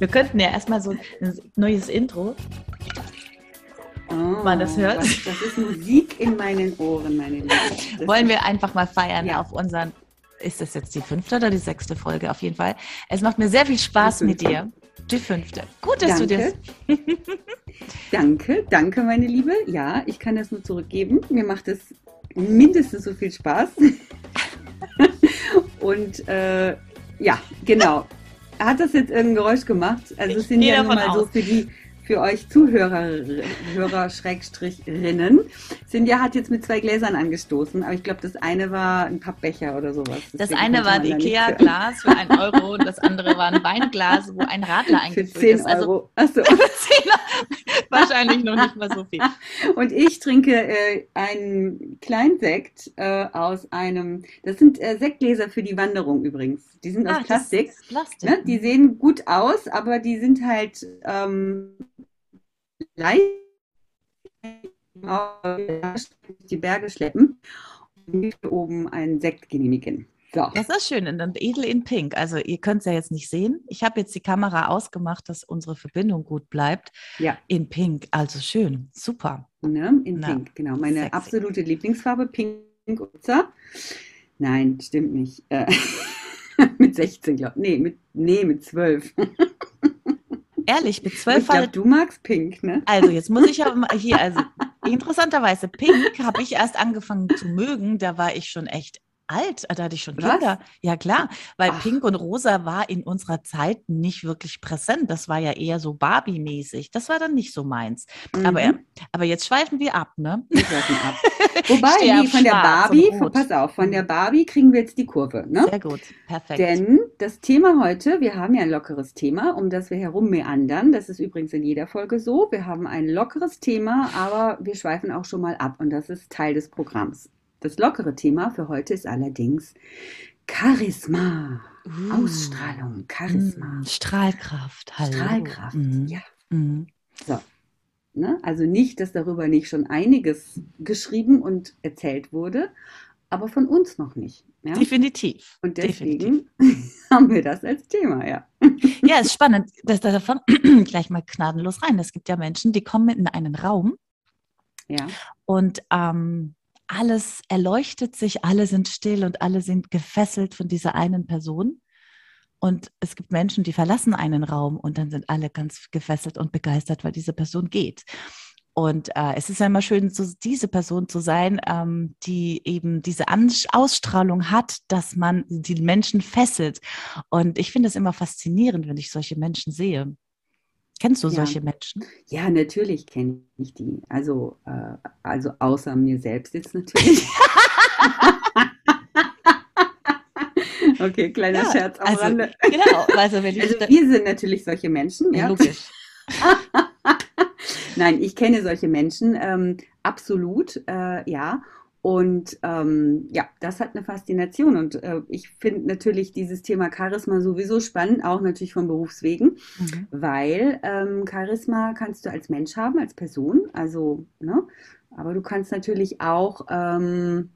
Wir könnten ja erstmal so ein neues Intro. Oh, Man das hört. was- Das ist Musik in meinen Ohren, meine Liebe. Das Wollen wir einfach mal feiern Ja. auf unseren. Ist das jetzt die fünfte oder die sechste Folge? Auf jeden Fall. Es macht mir sehr viel Spaß mit dir. Die fünfte. Gut, dass du das. Danke. danke, danke, meine Liebe. Ja, ich kann das nur zurückgeben. Mir macht es mindestens so viel Spaß. Und äh, ja, genau. Hat das jetzt irgendein Geräusch gemacht? Also es sind ja nun mal so aus. für die für euch Zuhörer, Hörer, Schrägstrichrinnen. Cindy hat jetzt mit zwei Gläsern angestoßen, aber ich glaube, das eine war ein Pappbecher oder sowas. Das Deswegen eine konnte war ein. Ikea-Glas für einen Euro und das andere war ein Weinglas, wo ein Radler Für eingefüllt 10 ist. Also Euro. Achso. wahrscheinlich noch nicht mal so viel. Und ich trinke äh, einen kleinen Sekt äh, aus einem, das sind äh, Sektgläser für die Wanderung übrigens. Die sind aus Ah, das Plastik. Plastik. Ne? Die sehen gut aus, aber die sind halt ähm, leicht die Berge schleppen und hier oben einen Sekt genehmigen. So. Das ist schön. Und dann edel in Pink. Also ihr könnt es ja jetzt nicht sehen. Ich habe jetzt die Kamera ausgemacht, dass unsere Verbindung gut bleibt. Ja. In Pink. Also schön. Super. Ne? In Na, Pink, genau. Meine sexy. absolute Lieblingsfarbe, Pink Upsa. Nein, stimmt nicht. Äh, mit 16, glaube ich. Nee, mit, nee, mit 12. Ehrlich, mit Ich zwölf glaube, Fall. du magst Pink, ne? Also jetzt muss ich aber mal hier, also interessanterweise, Pink habe ich erst angefangen zu mögen. Da war ich schon echt alt. Da hatte ich schon Was? Kinder. Ja klar, weil Ach. Pink und Rosa war in unserer Zeit nicht wirklich präsent. Das war ja eher so Barbie-mäßig. Das war dann nicht so meins. Aber, Mhm. aber jetzt schweifen wir ab, ne? Wir schweifen ab. Wobei, nee, von der Barbie, pass auf, von der Barbie kriegen wir jetzt die Kurve, ne? Sehr gut. Perfekt. Denn das Thema heute, wir haben ja ein lockeres Thema, um das wir herum meandern. Das ist übrigens in jeder Folge so. Wir haben ein lockeres Thema, aber wir schweifen auch schon mal ab und das ist Teil des Programms. Das lockere Thema für heute ist allerdings Charisma, Uh. Ausstrahlung, Charisma, Mm, Strahlkraft. Hallo. Strahlkraft. Mhm. Ja. Mhm. Ne? Also nicht, dass darüber nicht schon einiges geschrieben und erzählt wurde, aber von uns noch nicht. Ja? Definitiv. Und Definitiv. deswegen haben wir das als Thema, ja. Ja, ist spannend. Das, davon gleich mal gnadenlos rein. Es gibt ja Menschen, die kommen in einen Raum Ja. und ähm, alles erleuchtet sich, alle sind still und alle sind gefesselt von dieser einen Person. Und es gibt Menschen, die verlassen einen Raum und dann sind alle ganz gefesselt und begeistert, weil diese Person geht. Und äh, es ist immer schön, so diese Person zu sein, ähm, die eben diese Ans Ausstrahlung hat, dass man die Menschen fesselt. Und ich finde es immer faszinierend, wenn ich solche Menschen sehe. Kennst du Ja. solche Menschen? Ja, natürlich kenne ich die. Also, äh, also außer mir selbst jetzt natürlich. okay, kleiner Ja, Scherz am also, Rande. Genau, also wenn ich Also wir sind natürlich solche Menschen, ja, ja. logisch. Nein, ich kenne solche Menschen, ähm, absolut, äh, ja. Und ähm, ja, das hat eine Faszination. Und äh, ich finde natürlich dieses Thema Charisma sowieso spannend, auch natürlich von Berufswegen, Mhm. weil ähm, Charisma kannst du als Mensch haben, als Person, also, ne? Aber du kannst natürlich auch ähm,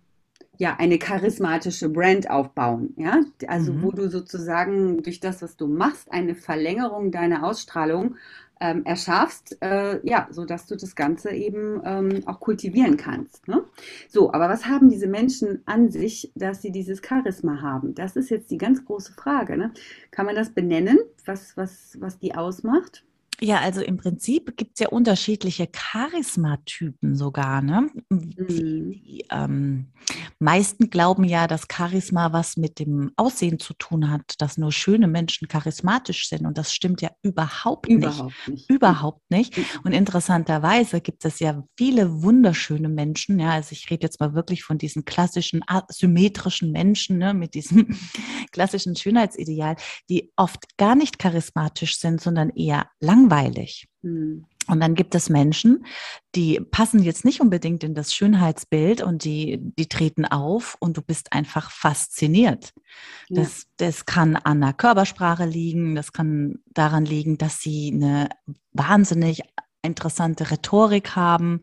ja eine charismatische Brand aufbauen, ja? Also Mhm. wo du sozusagen durch das, was du machst, eine Verlängerung deiner Ausstrahlung ähm, erschaffst, äh, ja, so dass du das Ganze eben ähm, auch kultivieren kannst. Ne? So, aber was haben diese Menschen an sich, dass sie dieses Charisma haben? Das ist jetzt die ganz große Frage. Ne? Kann man das benennen, was, was, was die ausmacht? Ja, also im Prinzip gibt es ja unterschiedliche Charismatypen sogar. Ne? Mhm. Die ähm, meisten glauben ja, dass Charisma was mit dem Aussehen zu tun hat, dass nur schöne Menschen charismatisch sind. Und das stimmt ja überhaupt, überhaupt nicht. nicht. Überhaupt nicht. Mhm. Und interessanterweise gibt es ja viele wunderschöne Menschen. Ja, also ich rede jetzt mal wirklich von diesen klassischen asymmetrischen Menschen ne, mit diesem klassischen Schönheitsideal, die oft gar nicht charismatisch sind, sondern eher langweilig langweilig. Mhm. Und dann gibt es Menschen, die passen jetzt nicht unbedingt in das Schönheitsbild und die, die treten auf und du bist einfach fasziniert. Ja. Das, das kann an der Körpersprache liegen, das kann daran liegen, dass sie eine wahnsinnig interessante Rhetorik haben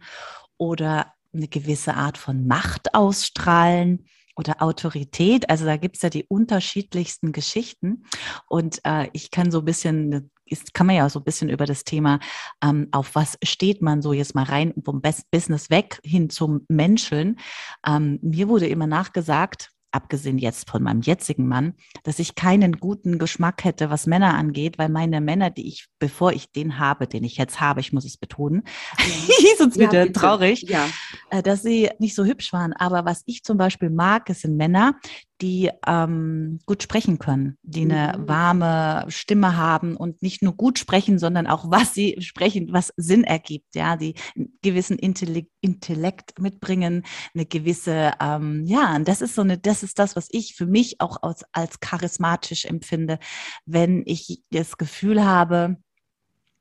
oder eine gewisse Art von Macht ausstrahlen oder Autorität. Also da gibt es ja die unterschiedlichsten Geschichten. Und äh, ich kann so ein bisschen ist, kann man ja so ein bisschen über das Thema, ähm, auf was steht man so jetzt mal rein vom Business weg hin zum Menscheln. Ähm, mir wurde immer nachgesagt, abgesehen jetzt von meinem jetzigen Mann, dass ich keinen guten Geschmack hätte, was Männer angeht, weil meine Männer, die ich, bevor ich den habe, den ich jetzt habe, ich muss es betonen, ja. sonst ja, wieder bitte. traurig, ja. Äh, dass sie nicht so hübsch waren. Aber was ich zum Beispiel mag, es sind Männer, die ähm, gut sprechen können, die eine mhm. warme Stimme haben und nicht nur gut sprechen, sondern auch was sie sprechen, was Sinn ergibt, ja, die einen gewissen Intellekt, Intellekt mitbringen, eine gewisse, ähm, ja, und das ist so eine, das ist das, was ich für mich auch als, als charismatisch empfinde, wenn ich das Gefühl habe,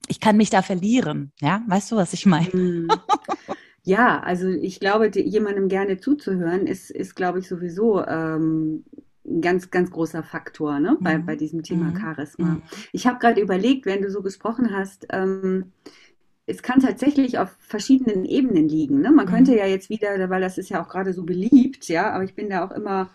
ich kann mich da verlieren, ja, weißt du, was ich meine? Mhm. Ja, also ich glaube, jemandem gerne zuzuhören, ist, ist glaube ich, sowieso ähm, ein ganz, ganz großer Faktor ne? bei, mhm. bei diesem Thema mhm. Charisma. Mhm. Ich habe gerade überlegt, wenn du so gesprochen hast, ähm, es kann tatsächlich auf verschiedenen Ebenen liegen. Ne? Man mhm. könnte ja jetzt wieder, weil das ist ja auch gerade so beliebt, ja, aber ich bin da auch immer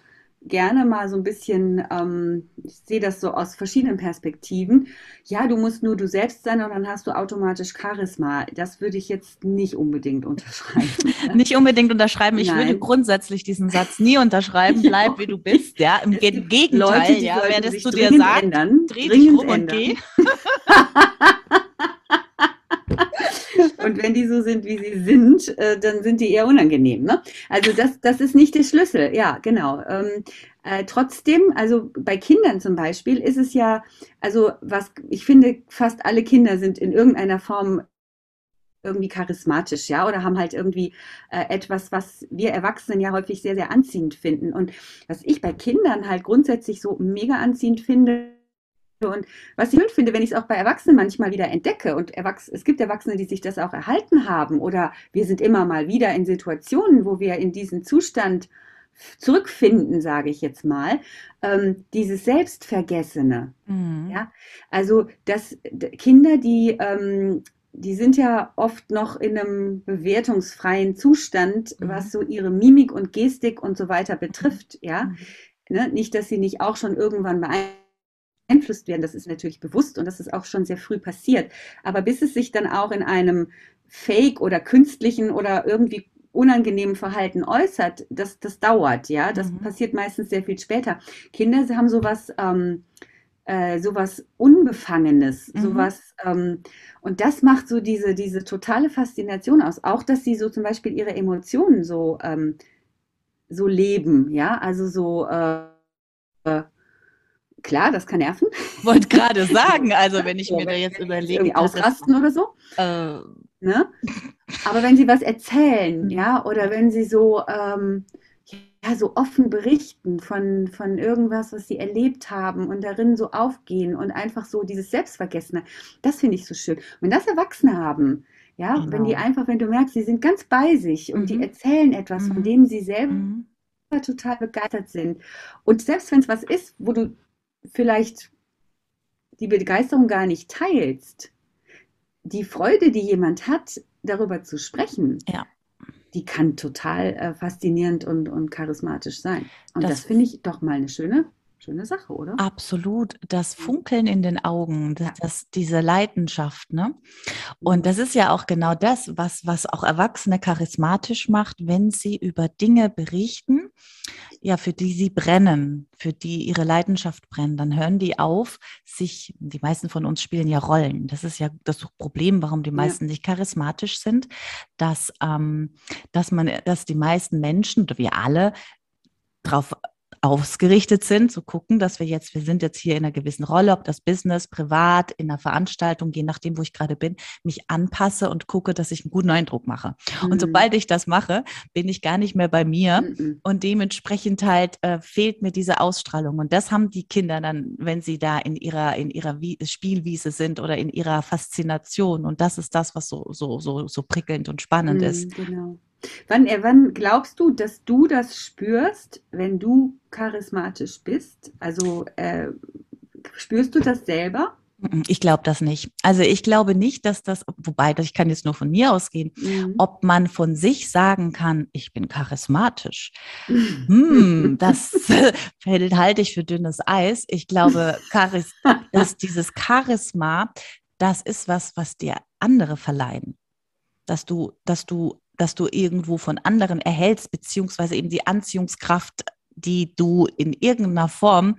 gerne mal so ein bisschen, ähm, ich sehe das so aus verschiedenen Perspektiven. Ja, du musst nur du selbst sein und dann hast du automatisch Charisma. Das würde ich jetzt nicht unbedingt unterschreiben. nicht unbedingt unterschreiben. Ich Nein. würde grundsätzlich diesen Satz nie unterschreiben. Bleib wie du bist. Ja, im Gegenteil. Leute, ja, wer das zu dir sagt, ändern, dreh dich um ändern. und geh. Und wenn die so sind, wie sie sind, äh, dann sind die eher unangenehm. Ne? Also das, das ist nicht der Schlüssel. Ja, genau. Ähm, äh, trotzdem, also bei Kindern zum Beispiel ist es ja, also was, ich finde, fast alle Kinder sind in irgendeiner Form irgendwie charismatisch, ja, oder haben halt irgendwie äh, etwas, was wir Erwachsenen ja häufig sehr, sehr anziehend finden. Und was ich bei Kindern halt grundsätzlich so mega anziehend finde, und was ich schön finde, wenn ich es auch bei Erwachsenen manchmal wieder entdecke und Erwachs es gibt Erwachsene, die sich das auch erhalten haben oder wir sind immer mal wieder in Situationen, wo wir in diesen Zustand zurückfinden, sage ich jetzt mal, ähm, dieses Selbstvergessene. Mhm. Ja, also dass Kinder, die ähm, die sind ja oft noch in einem bewertungsfreien Zustand, mhm. was so ihre Mimik und Gestik und so weiter betrifft. Ja, mhm. ne? nicht, dass sie nicht auch schon irgendwann beeinflusst beeinflusst werden. Das ist natürlich bewusst und das ist auch schon sehr früh passiert. Aber bis es sich dann auch in einem Fake oder künstlichen oder irgendwie unangenehmen Verhalten äußert, das, das dauert, ja. Das mhm. passiert meistens sehr viel später. Kinder haben sowas, ähm, äh, sowas Unbefangenes, mhm. sowas, ähm, und das macht so diese, diese totale Faszination aus. Auch, dass sie so zum Beispiel ihre Emotionen so, ähm, so leben, ja, also so, äh, Klar, das kann nerven. Wollte gerade sagen, also wenn ich mir da jetzt überlege. Irgendwie ausrasten oder so. Äh. Ne? Aber wenn sie was erzählen, ja, oder wenn sie so, ähm, ja, so offen berichten von, von irgendwas, was sie erlebt haben und darin so aufgehen und einfach so dieses Selbstvergessene, das finde ich so schön. Wenn das Erwachsene haben, ja, genau. wenn die genau. einfach, wenn du merkst, sie sind ganz bei sich und mhm. die erzählen etwas, mhm. von dem sie selber mhm. total begeistert sind. Und selbst wenn es was ist, wo du vielleicht die Begeisterung gar nicht teilst, die Freude, die jemand hat, darüber zu sprechen, ja. die kann total äh, faszinierend und, und charismatisch sein. Und das, das finde ich doch mal eine schöne schöne Sache, oder? Absolut. Das Funkeln in den Augen, das, das, diese Leidenschaft, ne? Und das ist ja auch genau das, was, was auch Erwachsene charismatisch macht, wenn sie über Dinge berichten, ja, für die sie brennen, für die ihre Leidenschaft brennen, dann hören die auf, sich, die meisten von uns spielen ja Rollen. Das ist ja das Problem, warum die meisten ja. nicht charismatisch sind, dass, ähm, dass man, dass die meisten Menschen wir alle darauf ausgerichtet sind, zu gucken, dass wir jetzt, wir sind jetzt hier in einer gewissen Rolle, ob das Business, privat, in einer Veranstaltung, je nachdem, wo ich gerade bin, mich anpasse und gucke, dass ich einen guten Eindruck mache. Mhm. Und sobald ich das mache, bin ich gar nicht mehr bei mir mhm. und dementsprechend halt äh, fehlt mir diese Ausstrahlung. Und das haben die Kinder dann, wenn sie da in ihrer, in ihrer Spielwiese sind oder in ihrer Faszination. Und das ist das, was so, so, so, so prickelnd und spannend mhm, ist. Genau. Wann, äh, wann glaubst du, dass du das spürst, wenn du charismatisch bist? Also äh, spürst du das selber? Ich glaube das nicht. Also ich glaube nicht, dass das, wobei ich kann jetzt nur von mir ausgehen, mhm. ob man von sich sagen kann, ich bin charismatisch. hm, das halte ich für dünnes Eis. Ich glaube, Charis, dass dieses Charisma, das ist was, was dir andere verleihen. Dass du, dass du dass du irgendwo von anderen erhältst, beziehungsweise eben die Anziehungskraft, die du in irgendeiner Form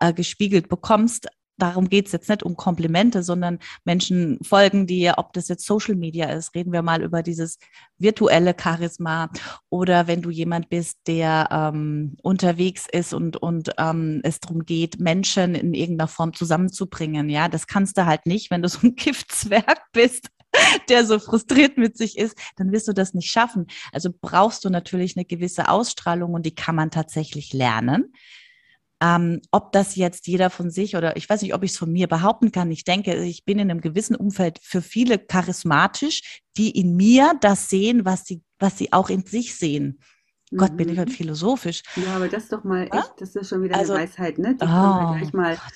äh, gespiegelt bekommst. Darum geht es jetzt nicht um Komplimente, sondern Menschen folgen dir, ob das jetzt Social Media ist, reden wir mal über dieses virtuelle Charisma oder wenn du jemand bist, der ähm, unterwegs ist und, und ähm, es darum geht, Menschen in irgendeiner Form zusammenzubringen. Ja, das kannst du halt nicht, wenn du so ein Giftzwerg bist der so frustriert mit sich ist, dann wirst du das nicht schaffen. Also brauchst du natürlich eine gewisse Ausstrahlung und die kann man tatsächlich lernen. Ähm, ob das jetzt jeder von sich oder ich weiß nicht, ob ich es von mir behaupten kann. Ich denke, ich bin in einem gewissen Umfeld für viele charismatisch, die in mir das sehen, was sie, was sie auch in sich sehen. Mhm. Gott, bin ich heute mhm. philosophisch. Ja, aber das ist doch mal echt, das ist schon wieder also, eine Weisheit, ne? Die oh, kommt halt gleich mal. Gott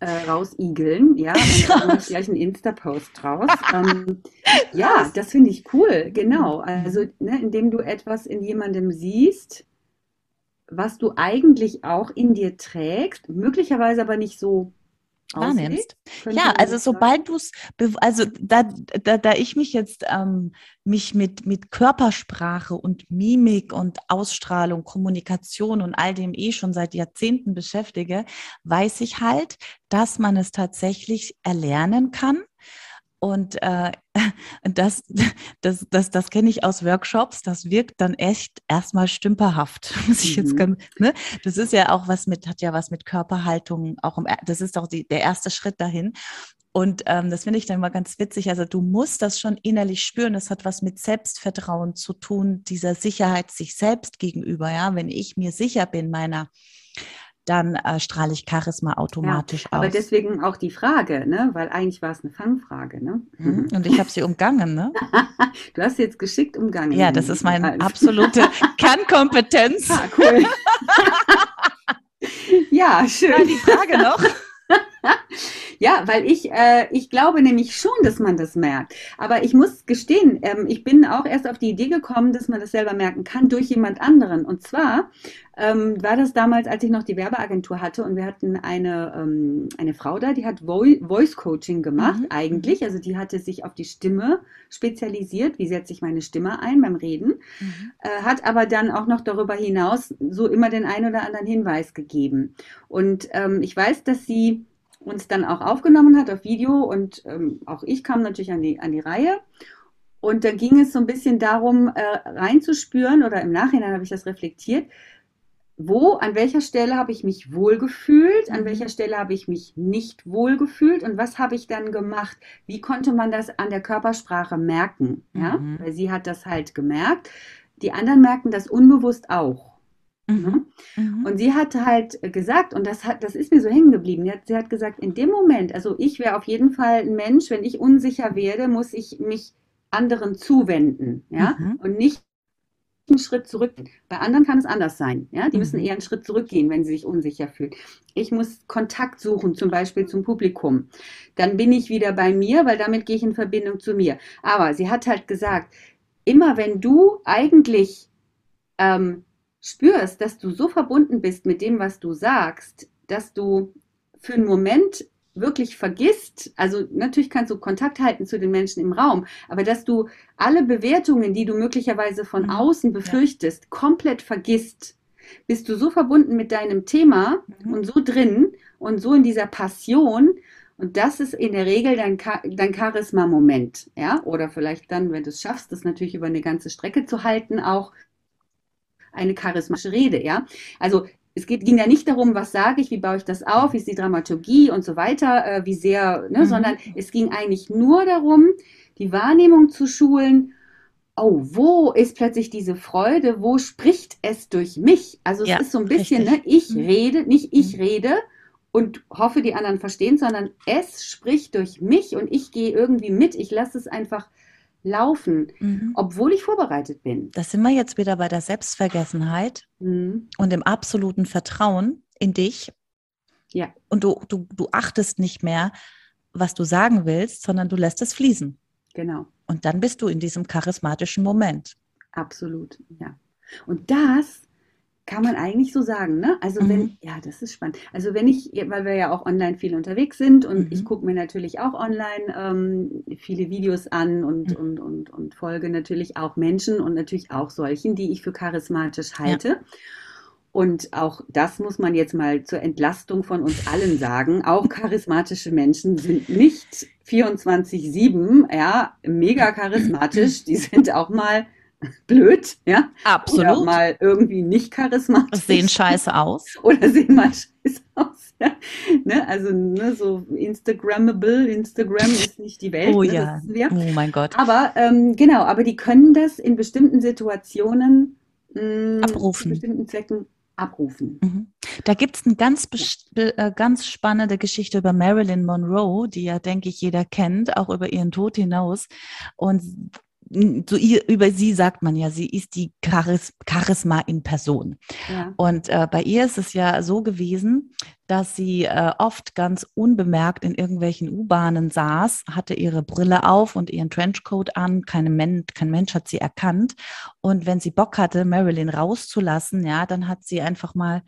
äh, rausigeln, ja, und dann gleich einen Insta-Post draus. Ähm, ja, das finde ich cool, genau. Also, ne, indem du etwas in jemandem siehst, was du eigentlich auch in dir trägst, möglicherweise aber nicht so wahrnimmst. Ja, also sobald du es, also da, da, da ich mich jetzt ähm, mich mit, mit Körpersprache und Mimik und Ausstrahlung, Kommunikation und all dem eh schon seit Jahrzehnten beschäftige, weiß ich halt, dass man es tatsächlich erlernen kann und äh, das, das, das, das kenne ich aus Workshops. Das wirkt dann echt erstmal stümperhaft. Muss ich jetzt mhm. ganz, ne? Das ist ja auch was mit, hat ja was mit Körperhaltung, auch im, das ist auch die, der erste Schritt dahin. Und ähm, das finde ich dann immer ganz witzig. Also du musst das schon innerlich spüren. Das hat was mit Selbstvertrauen zu tun, dieser Sicherheit sich selbst gegenüber. Ja, wenn ich mir sicher bin meiner dann äh, strahle ich Charisma automatisch ja, aber aus. Aber deswegen auch die Frage, ne? weil eigentlich war es eine Fangfrage. Ne? Mhm. Und ich habe sie umgangen. Ne? du hast sie jetzt geschickt umgangen. Ja, das ist meine absolute Kernkompetenz. Ah, cool. ja, schön. Ja, die Frage noch. Ja, weil ich, äh, ich glaube nämlich schon, dass man das merkt. Aber ich muss gestehen, ähm, ich bin auch erst auf die Idee gekommen, dass man das selber merken kann durch jemand anderen. Und zwar ähm, war das damals, als ich noch die Werbeagentur hatte und wir hatten eine, ähm, eine Frau da, die hat Voice Coaching gemacht, mhm. eigentlich. Also die hatte sich auf die Stimme spezialisiert. Wie setze ich meine Stimme ein beim Reden? Mhm. Äh, hat aber dann auch noch darüber hinaus so immer den einen oder anderen Hinweis gegeben. Und ähm, ich weiß, dass sie uns dann auch aufgenommen hat auf Video und ähm, auch ich kam natürlich an die, an die Reihe. Und dann ging es so ein bisschen darum, äh, reinzuspüren oder im Nachhinein habe ich das reflektiert, wo, an welcher Stelle habe ich mich wohlgefühlt, an mhm. welcher Stelle habe ich mich nicht wohlgefühlt und was habe ich dann gemacht? Wie konnte man das an der Körpersprache merken? Ja, mhm. weil sie hat das halt gemerkt. Die anderen merken das unbewusst auch. Mhm. Mhm. Und sie hat halt gesagt, und das, hat, das ist mir so hängen geblieben, sie hat gesagt, in dem Moment, also ich wäre auf jeden Fall ein Mensch, wenn ich unsicher werde, muss ich mich anderen zuwenden, ja, mhm. und nicht einen Schritt zurück. Bei anderen kann es anders sein, ja, die müssen mhm. eher einen Schritt zurückgehen, wenn sie sich unsicher fühlen. Ich muss Kontakt suchen, zum Beispiel zum Publikum. Dann bin ich wieder bei mir, weil damit gehe ich in Verbindung zu mir. Aber sie hat halt gesagt, immer wenn du eigentlich ähm, spürst, dass du so verbunden bist mit dem, was du sagst, dass du für einen Moment wirklich vergisst, also natürlich kannst du Kontakt halten zu den Menschen im Raum, aber dass du alle Bewertungen, die du möglicherweise von mhm. außen befürchtest, ja. komplett vergisst, bist du so verbunden mit deinem Thema mhm. und so drin und so in dieser Passion. Und das ist in der Regel dein, dein Charisma-Moment, ja, oder vielleicht dann, wenn du es schaffst, das natürlich über eine ganze Strecke zu halten, auch eine charismatische Rede, ja. Also es geht, ging ja nicht darum, was sage ich, wie baue ich das auf, wie ist die Dramaturgie und so weiter, äh, wie sehr, ne, mhm. sondern es ging eigentlich nur darum, die Wahrnehmung zu schulen. Oh, wo ist plötzlich diese Freude? Wo spricht es durch mich? Also es ja, ist so ein bisschen, ne, ich mhm. rede, nicht ich mhm. rede und hoffe, die anderen verstehen, sondern es spricht durch mich und ich gehe irgendwie mit. Ich lasse es einfach laufen, mhm. obwohl ich vorbereitet bin. Das sind wir jetzt wieder bei der Selbstvergessenheit mhm. und dem absoluten Vertrauen in dich. Ja. Und du, du, du achtest nicht mehr, was du sagen willst, sondern du lässt es fließen. Genau. Und dann bist du in diesem charismatischen Moment. Absolut, ja. Und das kann man eigentlich so sagen, ne? Also mhm. wenn, ja, das ist spannend. Also wenn ich, weil wir ja auch online viel unterwegs sind und mhm. ich gucke mir natürlich auch online ähm, viele Videos an und, mhm. und, und, und folge natürlich auch Menschen und natürlich auch solchen, die ich für charismatisch halte. Ja. Und auch das muss man jetzt mal zur Entlastung von uns allen sagen. Auch charismatische Menschen sind nicht 24-7, ja, mega charismatisch. Die sind auch mal blöd, ja. Absolut. Oder mal irgendwie nicht charismatisch. Sehen scheiße aus. Oder sehen mal scheiße aus. Ja. Ne? Also ne, so Instagrammable, Instagram ist nicht die Welt. Oh ne? ja. Oh mein Gott. Aber ähm, genau, aber die können das in bestimmten Situationen mh, mm, abrufen. Zu bestimmten Zwecken abrufen. Mhm. Da gibt es eine ganz, äh, ganz spannende Geschichte über Marilyn Monroe, die ja, denke ich, jeder kennt, auch über ihren Tod hinaus. Und so ihr, über sie sagt man ja, sie ist die Charis Charisma in Person. Ja. Und äh, bei ihr ist es ja so gewesen, dass sie äh, oft ganz unbemerkt in irgendwelchen U-Bahnen saß, hatte ihre Brille auf und ihren Trenchcoat an. Keine Men kein Mensch hat sie erkannt. Und wenn sie Bock hatte, Marilyn rauszulassen, ja, dann hat sie einfach mal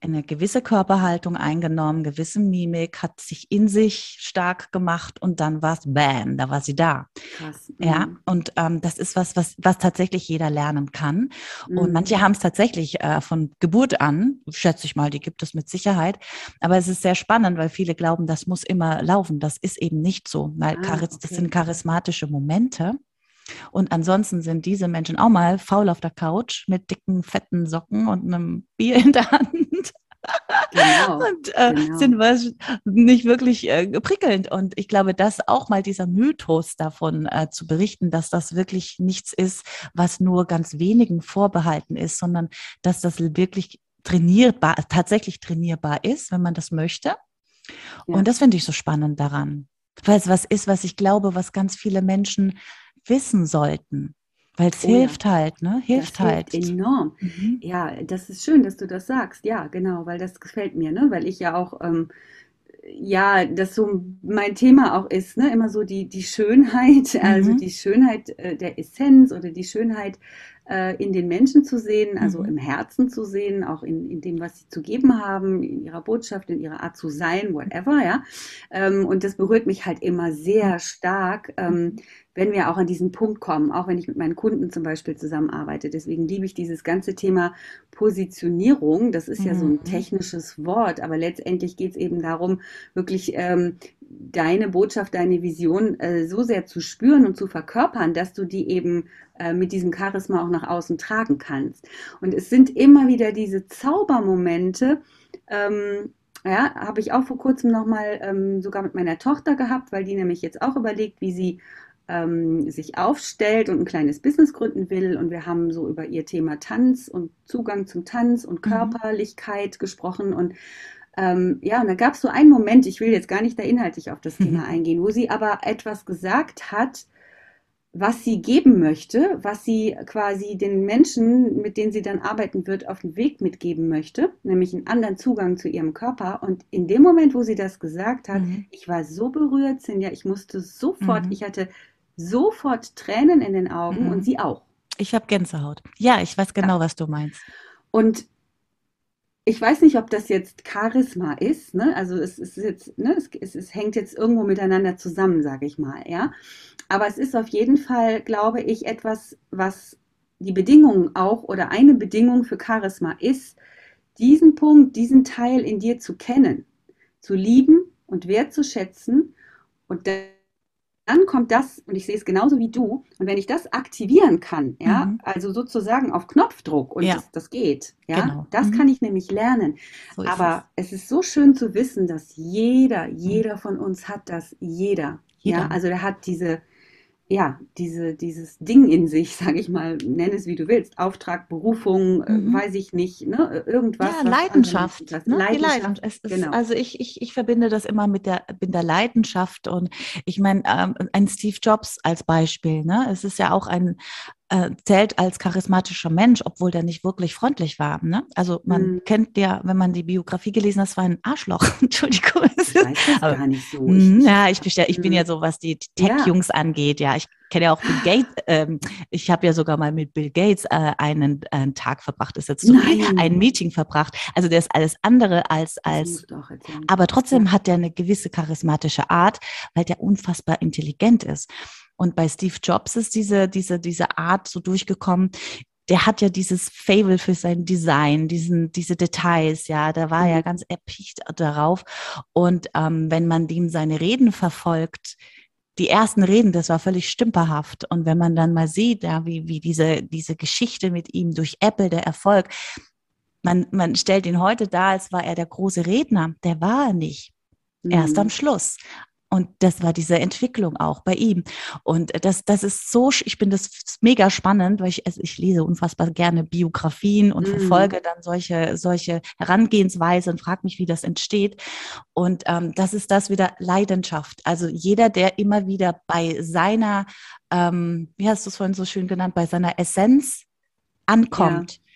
eine gewisse Körperhaltung eingenommen, gewisse Mimik, hat sich in sich stark gemacht und dann war es bam, da war sie da. Krass. Ja, mhm. und ähm, das ist was, was, was tatsächlich jeder lernen kann. Mhm. Und manche haben es tatsächlich äh, von Geburt an, schätze ich mal, die gibt es mit Sicherheit. Aber es ist sehr spannend, weil viele glauben, das muss immer laufen. Das ist eben nicht so, weil ah, okay. das sind charismatische Momente. Und ansonsten sind diese Menschen auch mal faul auf der Couch mit dicken, fetten Socken und einem Bier in der Hand. Genau, und äh, genau. sind was nicht wirklich äh, prickelnd. Und ich glaube, dass auch mal dieser Mythos davon äh, zu berichten, dass das wirklich nichts ist, was nur ganz wenigen vorbehalten ist, sondern dass das wirklich trainierbar, tatsächlich trainierbar ist, wenn man das möchte. Ja. Und das finde ich so spannend daran. Weil es was ist, was ich glaube, was ganz viele Menschen wissen sollten. Weil es oh, hilft ja. halt, ne? Hilft das halt. Hilft enorm. Mhm. Ja, das ist schön, dass du das sagst. Ja, genau, weil das gefällt mir, ne? Weil ich ja auch, ähm, ja, das so mein Thema auch ist, ne? Immer so die, die Schönheit, also mhm. die Schönheit äh, der Essenz oder die Schönheit in den Menschen zu sehen, also mhm. im Herzen zu sehen, auch in, in dem, was sie zu geben haben, in ihrer Botschaft, in ihrer Art zu sein, whatever, ja. Ähm, und das berührt mich halt immer sehr stark, ähm, wenn wir auch an diesen Punkt kommen, auch wenn ich mit meinen Kunden zum Beispiel zusammenarbeite. Deswegen liebe ich dieses ganze Thema Positionierung. Das ist ja so ein mhm. technisches Wort, aber letztendlich geht es eben darum, wirklich ähm, deine Botschaft, deine Vision äh, so sehr zu spüren und zu verkörpern, dass du die eben äh, mit diesem Charisma auch nach außen tragen kannst. Und es sind immer wieder diese Zaubermomente, ähm, ja, habe ich auch vor kurzem nochmal ähm, sogar mit meiner Tochter gehabt, weil die nämlich jetzt auch überlegt, wie sie ähm, sich aufstellt und ein kleines Business gründen will. Und wir haben so über ihr Thema Tanz und Zugang zum Tanz und mhm. Körperlichkeit mhm. gesprochen. Und ähm, ja, und da gab es so einen Moment, ich will jetzt gar nicht da inhaltlich auf das. Thema eingehen, wo sie aber etwas gesagt hat, was sie geben möchte, was sie quasi den Menschen, mit denen sie dann arbeiten wird, auf den Weg mitgeben möchte, nämlich einen anderen Zugang zu ihrem Körper. Und in dem Moment, wo sie das gesagt hat, mhm. ich war so berührt, Cindy, ich musste sofort, mhm. ich hatte sofort Tränen in den Augen mhm. und sie auch. Ich habe Gänsehaut. Ja, ich weiß genau, ja. was du meinst. Und ich weiß nicht, ob das jetzt Charisma ist, ne? Also es ist jetzt, ne, es, es, es hängt jetzt irgendwo miteinander zusammen, sage ich mal, ja. Aber es ist auf jeden Fall, glaube ich, etwas, was die Bedingung auch oder eine Bedingung für Charisma ist, diesen Punkt, diesen Teil in dir zu kennen, zu lieben und wertzuschätzen und dann kommt das, und ich sehe es genauso wie du, und wenn ich das aktivieren kann, ja, mhm. also sozusagen auf Knopfdruck, und ja. das, das, geht, ja, genau. das mhm. kann ich nämlich lernen. So Aber es. es. ist so schön zu wissen, dass jeder, jeder mhm. von uns hat das, jeder. jeder. Ja, also der hat diese, ja, diese, dieses Ding in sich, sage ich mal, nenn es wie du willst, Auftrag, Berufung, äh, mhm. weiß ich nicht, ne, irgendwas. Ja, Leidenschaft. Ne? Leidenschaft. Leidenschaft. Ist, genau. Also ich, ich, ich verbinde das immer mit der, mit der Leidenschaft und ich meine, ähm, ein Steve Jobs als Beispiel, ne? Es ist ja auch ein, äh, zählt als charismatischer Mensch, obwohl der nicht wirklich freundlich war. Ne? Also man mhm. kennt ja, wenn man die Biografie gelesen hat, es war ein Arschloch. Entschuldigung. Ich weiß das Aber, gar nicht so. Ich, ja, ich, ich bin ja mhm. so, was die Tech-Jungs ja. angeht. Ja, ich kenne ja auch Bill Gates. Ähm, ich habe ja sogar mal mit Bill Gates äh, einen, einen Tag verbracht, ist jetzt so ein Meeting verbracht. Also der ist alles andere als als. Aber trotzdem hat der eine gewisse charismatische Art, weil der unfassbar intelligent ist. Und bei Steve Jobs ist diese, diese, diese Art so durchgekommen. Der hat ja dieses Fable für sein Design, diesen, diese Details, ja, da war mhm. ja ganz erpicht darauf. Und ähm, wenn man ihm seine Reden verfolgt, die ersten Reden, das war völlig stümperhaft. Und wenn man dann mal sieht, ja, wie, wie diese, diese Geschichte mit ihm durch Apple, der Erfolg, man, man stellt ihn heute dar, als war er der große Redner. Der war er nicht. Mhm. Erst am Schluss. Und das war diese Entwicklung auch bei ihm. Und das, das ist so, ich bin das mega spannend, weil ich, also ich lese unfassbar gerne Biografien und mm. verfolge dann solche, solche Herangehensweise und frage mich, wie das entsteht. Und ähm, das ist das wieder Leidenschaft. Also jeder, der immer wieder bei seiner, ähm, wie hast du es vorhin so schön genannt, bei seiner Essenz ankommt. Ja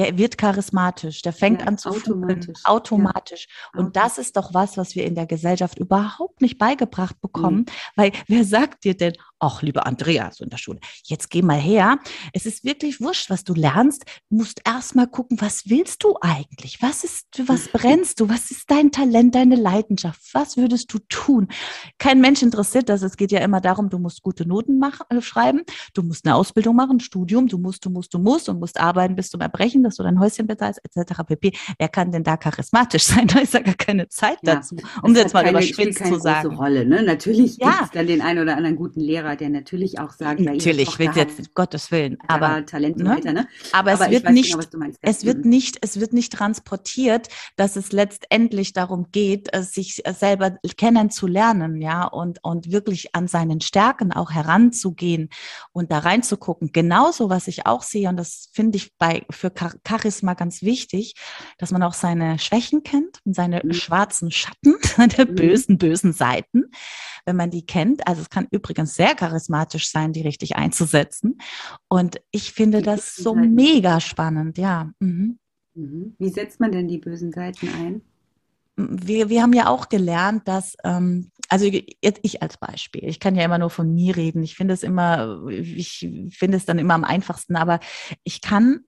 der wird charismatisch, der fängt ja, an zu automatisch. Funkeln, automatisch. Ja. Und das ist doch was, was wir in der Gesellschaft überhaupt nicht beigebracht bekommen, mhm. weil wer sagt dir denn, ach, liebe Andrea, so in der Schule, jetzt geh mal her. Es ist wirklich wurscht, was du lernst. Du musst erst mal gucken, was willst du eigentlich? Was ist, was brennst du? Was ist dein Talent, deine Leidenschaft? Was würdest du tun? Kein Mensch interessiert das. Es geht ja immer darum, du musst gute Noten machen, äh, schreiben, du musst eine Ausbildung machen, ein Studium, du musst, du musst, du musst und musst arbeiten bis zum Erbrechen, dass du dein Häuschen bezahlst, etc. pp. Wer kann denn da charismatisch sein? Da ist ja gar keine Zeit ja, dazu, um jetzt mal überspitzt zu sagen. Rolle, ne? Natürlich ja. gibt es dann den einen oder anderen guten Lehrer, Lehrer, der natürlich auch sagt, natürlich, ich will jetzt Gottes Willen, aber Talent ne? weiter, ne? Aber, aber es wird nicht, genau, es wird nicht, es wird nicht transportiert, dass es letztendlich darum geht, äh, sich selber kennenzulernen, ja, und und wirklich an seinen Stärken auch heranzugehen und da reinzugucken. Genauso, was ich auch sehe und das finde ich bei für Charisma ganz wichtig, dass man auch seine Schwächen kennt und seine mhm. schwarzen Schatten, seine mhm. bösen bösen Seiten wenn man die kennt. Also es kann übrigens sehr charismatisch sein, die richtig einzusetzen. Und ich finde das so Seiten. mega spannend, ja. Mhm. mhm. Wie setzt man denn die bösen Seiten ein? Wir, wir haben ja auch gelernt, dass, ähm, also jetzt ich als Beispiel, ich kann ja immer nur von mir reden. Ich finde es immer, ich finde es dann immer am einfachsten, aber ich kann,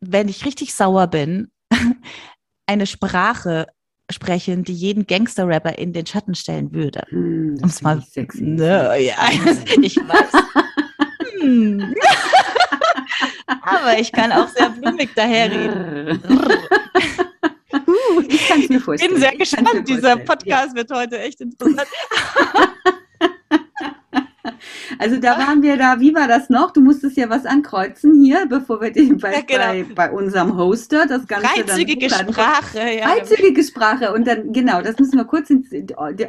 wenn ich richtig sauer bin, eine Sprache sprechen, die jeden Gangster-Rapper in den Schatten stellen würde. Mm, um es mal sexy. Ne, ja, ich weiß. hm. Aber ich kann auch sehr blumig daherreden. ich kann es mir vorstellen. Ich bin sehr gespannt. Dieser Podcast ja. wird heute echt interessant. Also da waren wir da, wie war das noch? Du musstest ja was ankreuzen hier, bevor wir den bei, ja, genau. bei, bei, unserem Hoster das Ganze Freizügige dann Sprache, ja. Freizügige Sprache und dann, genau, das müssen wir kurz ins,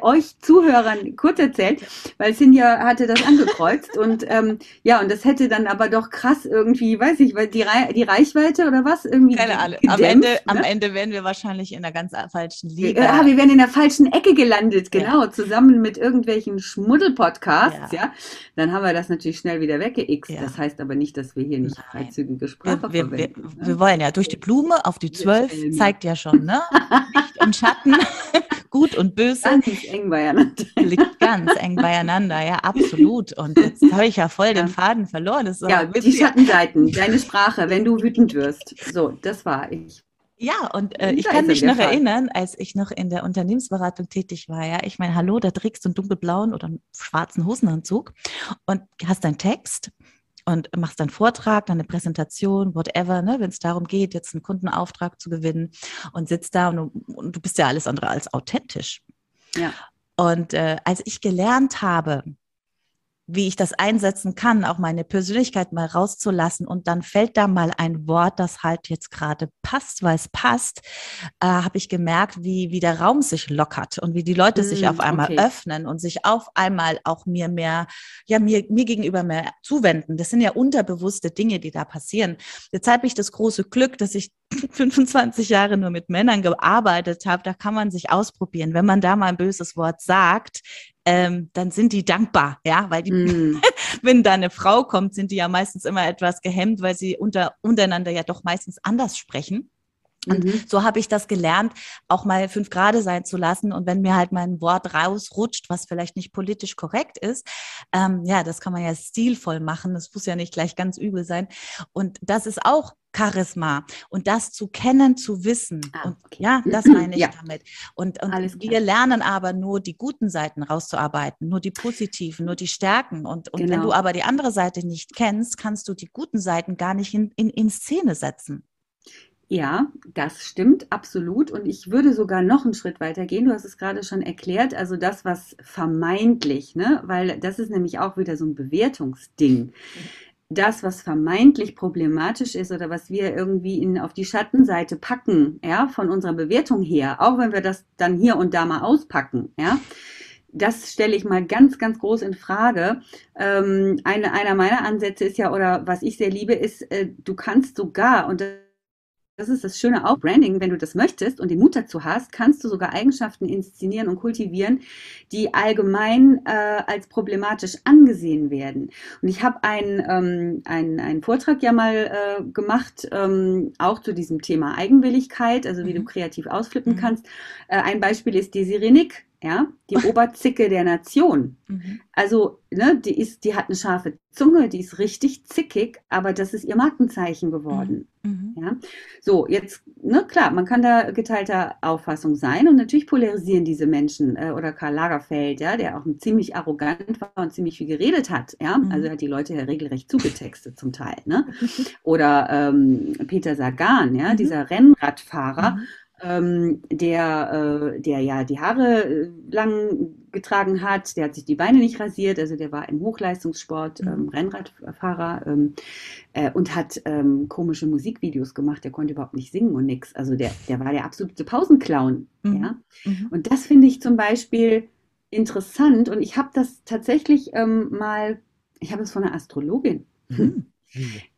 euch Zuhörern kurz erzählen, weil Sinja hatte das angekreuzt und ähm, ja, und das hätte dann aber doch krass irgendwie, weiß ich, weil die, die Reichweite oder was irgendwie Keine Ahnung. Am Ende, ne? am Ende wären wir wahrscheinlich in einer ganz falschen Liga. Ja, wir wären in der falschen Ecke gelandet, genau, ja. zusammen mit irgendwelchen Schmuddel-Podcasts, ja. ja dann haben wir das natürlich schnell wieder weggeixt. Ja. Das heißt aber nicht, dass wir hier nicht freizügige Sprache wir, verwenden. Wir, ne? wir, wollen ja durch die Blume auf die zwölf, zeigt ja schon, ne? Licht und Schatten, gut und böse. Ganz eng beieinander. Liegt ganz eng beieinander, ja, absolut. Und jetzt habe ich ja voll den Faden verloren. ja, die Schattenseiten, deine Sprache, wenn du wütend wirst. So, das war ich. Ja, und äh, ich kann mich noch Fall. erinnern, als ich noch in der Unternehmensberatung tätig war, ja, ich meine, hallo, da trägst du einen dunkelblauen oder einen schwarzen Hosenanzug und hast deinen Text und machst dann Vortrag, dann eine Präsentation, whatever, ne, wenn es darum geht, jetzt einen Kundenauftrag zu gewinnen und sitzt da und, und du bist ja alles andere als authentisch. Ja. Und äh, als ich gelernt habe, wie ich das einsetzen kann, auch meine Persönlichkeit mal rauszulassen und dann fällt da mal ein Wort, das halt jetzt gerade passt, weil es passt, äh, habe ich gemerkt, wie, wie der Raum sich lockert und wie die Leute mm, sich auf einmal okay. öffnen und sich auf einmal auch mir mehr, ja, mir, mir gegenüber mehr zuwenden. Das sind ja unterbewusste Dinge, die da passieren. Jetzt habe ich das große Glück, dass ich 25 Jahre nur mit Männern gearbeitet habe. Da kann man sich ausprobieren. Wenn man da mal ein böses Wort sagt, ähm, dann sind die dankbar, ja, weil die, mm. wenn da eine Frau kommt, sind die ja meistens immer etwas gehemmt, weil sie unter, untereinander ja doch meistens anders sprechen. Und mhm. so habe ich das gelernt, auch mal fünf Grade sein zu lassen. Und wenn mir halt mein Wort rausrutscht, was vielleicht nicht politisch korrekt ist, ähm, ja, das kann man ja stilvoll machen. Das muss ja nicht gleich ganz übel sein. Und das ist auch Charisma und das zu kennen, zu wissen. Ah, und ja, das meine ich ja. damit. Und, und wir lernen aber nur die guten Seiten rauszuarbeiten, nur die positiven, nur die Stärken. Und, und genau. wenn du aber die andere Seite nicht kennst, kannst du die guten Seiten gar nicht in, in, in Szene setzen. Ja, das stimmt absolut. Und ich würde sogar noch einen Schritt weiter gehen. Du hast es gerade schon erklärt. Also das, was vermeintlich, ne, weil das ist nämlich auch wieder so ein Bewertungsding. Das, was vermeintlich problematisch ist oder was wir irgendwie in, auf die Schattenseite packen, ja, von unserer Bewertung her, auch wenn wir das dann hier und da mal auspacken, ja, das stelle ich mal ganz, ganz groß in Frage. Ähm, eine, einer meiner Ansätze ist ja, oder was ich sehr liebe, ist, äh, du kannst sogar, und das das ist das Schöne auch Branding, wenn du das möchtest und den Mut dazu hast, kannst du sogar Eigenschaften inszenieren und kultivieren, die allgemein äh, als problematisch angesehen werden. Und ich habe einen, ähm, einen, einen Vortrag ja mal äh, gemacht, ähm, auch zu diesem Thema Eigenwilligkeit, also wie mhm. du kreativ ausflippen mhm. kannst. Äh, ein Beispiel ist die Sirenik ja, die Oberzicke der Nation. Mhm. Also, ne, die ist, die hat eine scharfe Zunge, die ist richtig zickig, aber das ist ihr Markenzeichen geworden. Mhm. mhm. Ja, so jetzt, ne, klar, man kann da geteilter Auffassung sein und natürlich polarisieren diese Menschen äh, oder Karl Lagerfeld, ja, der auch ziemlich arrogant war und ziemlich viel geredet hat, ja, mhm. also hat die Leute ja regelrecht zugetextet zum Teil, ne, oder ähm, Peter Sagan, ja, mhm. dieser Rennradfahrer mhm ähm, der, äh, der ja die Haare äh, lang getragen hat, der hat sich die Beine nicht rasiert, also der war im Hochleistungssport mhm. ähm, Rennradfahrer ähm, äh, und hat ähm, komische Musikvideos gemacht, der konnte überhaupt nicht singen und nix. Also der, der war der absolute Pausenclown. Mhm. Ja? Mhm. Und das finde ich zum Beispiel interessant und ich habe das tatsächlich ähm, mal, ich habe es von einer Astrologin. Mhm.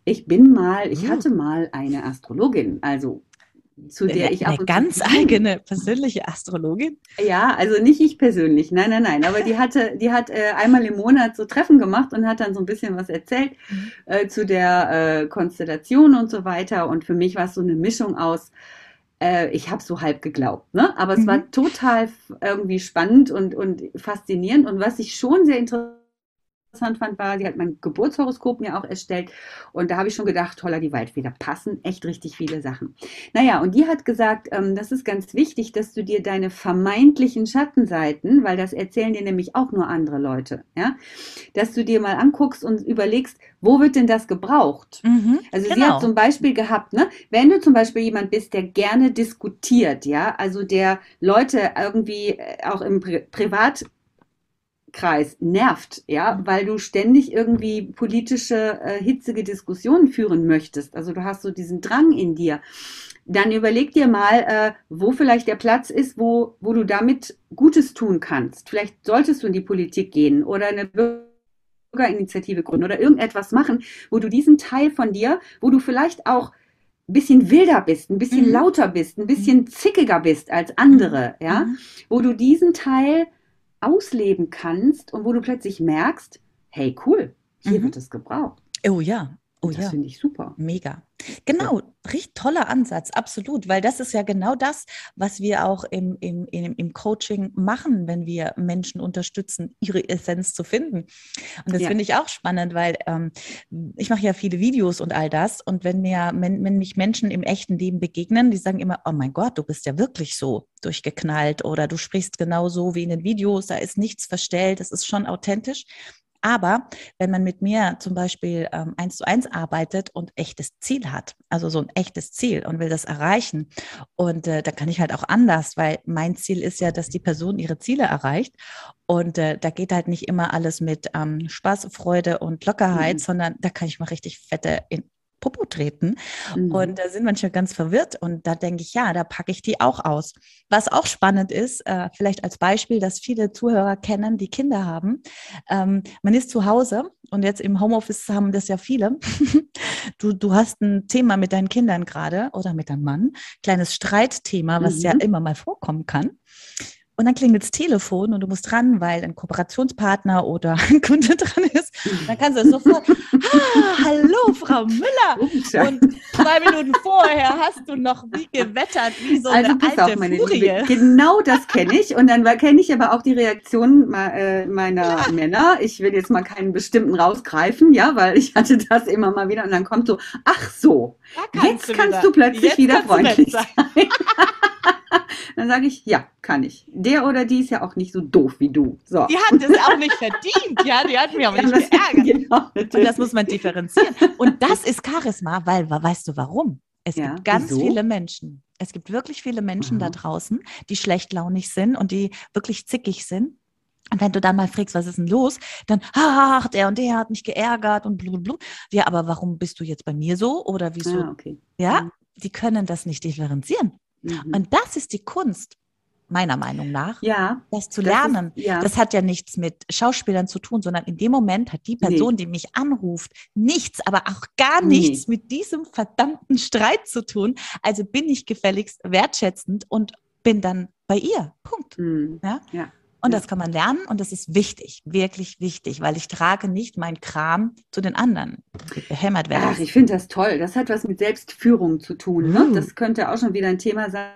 Ich bin mal, ich mhm. hatte mal eine Astrologin, also zu der ich auch. Eine ganz eigene persönliche Astrologin? Ja, also nicht ich persönlich, nein, nein, nein. Aber die hatte, die hat äh, einmal im Monat so Treffen gemacht und hat dann so ein bisschen was erzählt mhm. äh, zu der äh, Konstellation und so weiter. Und für mich war es so eine Mischung aus, äh, ich habe so halb geglaubt, ne? Aber es mhm. war total irgendwie spannend und, und faszinierend. Und was ich schon sehr interessant interessant fand, war, sie hat mein Geburtshoroskop mir auch erstellt und da habe ich schon gedacht, toller, die Waldfeder passen echt richtig viele Sachen. Naja, und die hat gesagt, ähm, das ist ganz wichtig, dass du dir deine vermeintlichen Schattenseiten, weil das erzählen dir nämlich auch nur andere Leute, ja, dass du dir mal anguckst und überlegst, wo wird denn das gebraucht? Mhm, also genau. sie hat zum Beispiel gehabt, ne, wenn du zum Beispiel jemand bist, der gerne diskutiert, ja, also der Leute irgendwie äh, auch im Pri Privat Kreis nervt, ja, mhm. weil du ständig irgendwie politische, äh, hitzige Diskussionen führen möchtest. Also du hast so diesen Drang in dir. Dann überleg dir mal, äh, wo vielleicht der Platz ist, wo, wo du damit Gutes tun kannst. Vielleicht solltest du in die Politik gehen oder eine Bürgerinitiative gründen oder irgendetwas machen, wo du diesen Teil von dir, wo du vielleicht auch ein bisschen wilder bist, ein bisschen mhm. lauter bist, ein bisschen mhm. zickiger bist als andere, ja, mhm. wo du diesen Teil ausleben kannst und wo du plötzlich merkst, hey cool, hier mhm. wird es gebraucht. Oh ja. Oh das ja. finde ich super. Mega. Genau, richtig toller Ansatz, absolut, weil das ist ja genau das, was wir auch im, im, im, im Coaching machen, wenn wir Menschen unterstützen, ihre Essenz zu finden. Und das Ja. finde ich auch spannend, weil ähm, ich mache ja viele Videos und all das. Und wenn mir, wenn, wenn mich Menschen im echten Leben begegnen, die sagen immer, oh mein Gott, du bist ja wirklich so durchgeknallt oder du sprichst genau so wie in den Videos, da ist nichts verstellt, das ist schon authentisch. Aber wenn man mit mir zum Beispiel ähm, eins zu eins arbeitet und echtes Ziel hat, also so ein echtes Ziel und will das erreichen, und äh, da kann ich halt auch anders, weil mein Ziel ist ja, dass die Person ihre Ziele erreicht. Und äh, da geht halt nicht immer alles mit ähm, Spaß, Freude und Lockerheit, Mhm. sondern da kann ich mal richtig fette in Popo treten. Mhm. Und da sind manche ganz verwirrt und da denke ich, ja, da packe ich die auch aus. Was auch spannend ist, äh, vielleicht als Beispiel, dass viele Zuhörer kennen, die Kinder haben. Ähm, man ist zu Hause und jetzt im Homeoffice haben das ja viele. du, du hast ein Thema mit deinen Kindern gerade oder mit deinem Mann, kleines Streitthema, was Mhm. ja immer mal vorkommen kann. Und dann klingelt das Telefon und du musst ran, weil ein Kooperationspartner oder ein Kunde dran ist. Dann kannst du sofort, ah, hallo Frau Müller. Ups, ja. Und zwei Minuten vorher hast du noch wie gewettert, wie so also eine pass alte auf, meine Furie. Liebe. Genau das kenne ich. Und dann kenne ich aber auch die Reaktion äh, meiner Männer. Ich will jetzt mal keinen bestimmten rausgreifen, ja, weil ich hatte das immer mal wieder. Und dann kommt so, ach so, Da jetzt kannst wieder. du plötzlich Jetzt wieder kannst du freundlich sein. sein. dann sage ich, ja, kann ich. Der oder die ist ja auch nicht so doof wie du. So. Die hat es auch nicht verdient, ja, die hat mich auch Ja, nicht das- geärgert. Genau, Und das muss man differenzieren. Und das ist Charisma, weil, we- weißt du warum? Es Ja, gibt ganz wieso? viele Menschen. Es gibt wirklich viele Menschen da Aha. draußen, die schlechtlaunig sind und die wirklich zickig sind. Und wenn du dann mal fragst, was ist denn los, dann, ach, der und der hat mich geärgert und blablabla. Ja, aber warum bist du jetzt bei mir so? Oder wieso? Ah, okay. Ja, die können das nicht differenzieren. Mhm. Und das ist die Kunst, meiner Meinung nach, ja, das zu das lernen. Ist, ja. Das hat ja nichts mit Schauspielern zu tun, sondern in dem Moment hat die Person, die mich anruft, nichts, aber auch gar Nee. nichts mit diesem verdammten Streit zu tun. Also bin ich gefälligst wertschätzend und bin dann bei ihr. Punkt. Mhm. Ja? Ja. Und das kann man lernen und das ist wichtig, wirklich wichtig, weil ich trage nicht meinen Kram zu den anderen. Behämmert werde. Ach, ich finde das toll. Das hat was mit Selbstführung zu tun. Ne? Uh. Das könnte auch schon wieder ein Thema sein.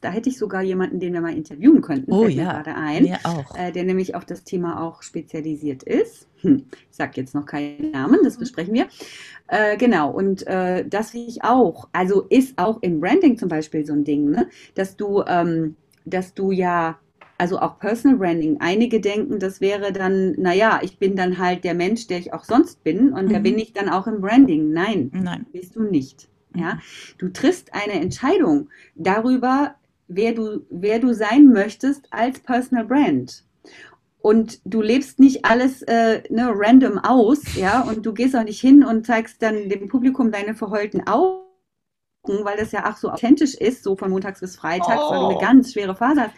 Da hätte ich sogar jemanden, den wir mal interviewen könnten, Oh fällt mir ja, gerade ein, Mir auch. äh, der nämlich auf das Thema auch spezialisiert ist. Hm, ich sage jetzt noch keinen Namen, das besprechen wir. Äh, genau, und äh, das sehe ich auch. Also ist auch im Branding zum Beispiel so ein Ding, ne? dass du, ähm, dass du ja, also auch Personal Branding, einige denken, das wäre dann, naja, ich bin dann halt der Mensch, der ich auch sonst bin und Mhm. bin ich dann auch im Branding. Nein, Nein. bist du nicht. Ja, Mhm. du triffst eine Entscheidung darüber, wer du, wer du sein möchtest als Personal Brand. Und du lebst nicht alles äh, ne, random aus, ja, und du gehst auch nicht hin und zeigst dann dem Publikum deine verheulten Augen, weil das ja auch so authentisch ist, so von montags bis freitags, weil du eine Oh. ganz schwere Phase hast.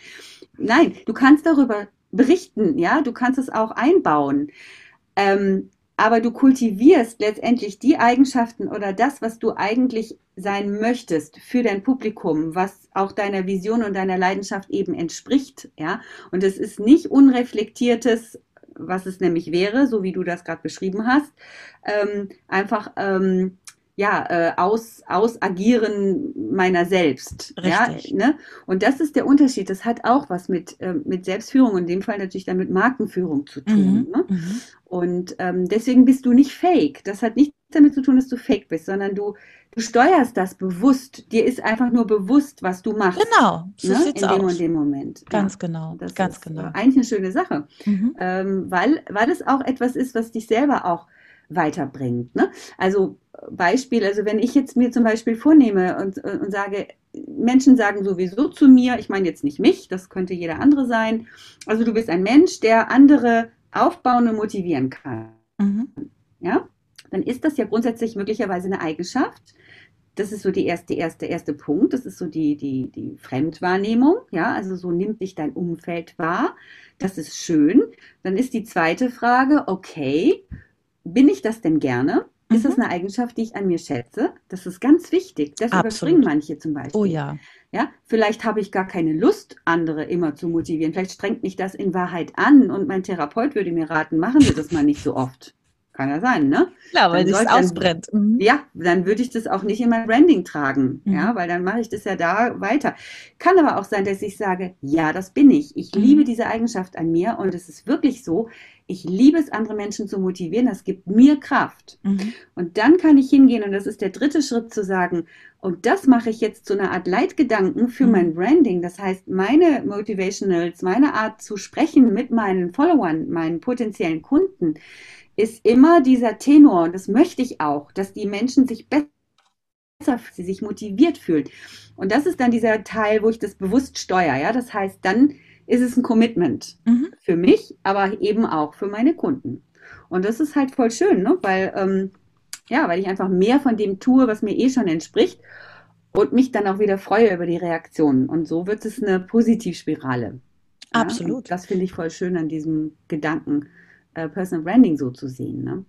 Nein, du kannst darüber berichten, ja, du kannst es auch einbauen. Ähm, aber du kultivierst letztendlich die Eigenschaften oder das, was du eigentlich sein möchtest für dein Publikum, was auch deiner Vision und deiner Leidenschaft eben entspricht, ja. Und es ist nicht unreflektiertes, was es nämlich wäre, so wie du das gerade beschrieben hast, ähm, einfach ähm, ja äh, aus ausagieren meiner selbst, Richtig. ja, ne? Und das ist der Unterschied. Das hat auch was mit ähm, mit Selbstführung in dem Fall natürlich dann mit Markenführung zu tun. Mhm. Ne? Mhm. Und ähm, deswegen bist du nicht fake. Das hat nichts damit zu tun, dass du fake bist, sondern du, du steuerst das bewusst. Dir ist einfach nur bewusst, was du machst. Genau, so ne? sieht's In dem aus. und dem Moment. Ganz ja, genau, das ganz ist genau. äh, eigentlich eine schöne Sache, Mhm. ähm, weil, weil es auch etwas ist, was dich selber auch weiterbringt. Ne? Also Beispiel, also wenn ich jetzt mir zum Beispiel vornehme und, und sage, Menschen sagen sowieso zu mir, ich meine jetzt nicht mich, das könnte jeder andere sein, also du bist ein Mensch, der andere aufbauen und motivieren kann Mhm. ja, dann ist das ja grundsätzlich möglicherweise eine Eigenschaft. Das ist so die erste, erste, erste Punkt. Das ist so die, die, die Fremdwahrnehmung. Ja, also so nimmt dich dein Umfeld wahr. Das ist schön. Dann ist die zweite Frage, okay, bin ich das denn gerne? Ist das Mhm. eine Eigenschaft, die ich an mir schätze? Das ist ganz wichtig. Das Absolut. überspringen manche zum Beispiel. Oh ja. Ja, vielleicht habe ich gar keine Lust, andere immer zu motivieren. Vielleicht strengt mich das in Wahrheit an und mein Therapeut würde mir raten, machen Sie das mal nicht so oft. Kann ja sein, ne? Klar, weil soll- ausbrennt. Mhm. Ja, dann würde ich das auch nicht in mein Branding tragen, Mhm. ja, weil dann mache ich das ja da weiter. Kann aber auch sein, dass ich sage, ja, das bin ich. Ich Mhm. liebe diese Eigenschaft an mir und es ist wirklich so. Ich liebe es, andere Menschen zu motivieren. Das gibt mir Kraft. Mhm. Und dann kann ich hingehen und das ist der dritte Schritt zu sagen, und das mache ich jetzt zu einer Art Leitgedanken für Mhm. mein Branding. Das heißt, meine Motivationals, meine Art zu sprechen mit meinen Followern, meinen potenziellen Kunden, ist immer dieser Tenor. Und das möchte ich auch, dass die Menschen sich besser, sie sich motiviert fühlen. Und das ist dann dieser Teil, wo ich das bewusst steuere. Ja, das heißt, dann ist es ein Commitment Mhm. für mich, aber eben auch für meine Kunden. Und das ist halt voll schön, ne? weil, ähm, ja, weil ich einfach mehr von dem tue, was mir eh schon entspricht und mich dann auch wieder freue über die Reaktionen. Und so wird es eine Positivspirale. Ja? Absolut. Und das finde ich voll schön an diesem Gedanken, äh, Personal Branding so zu sehen. Ne?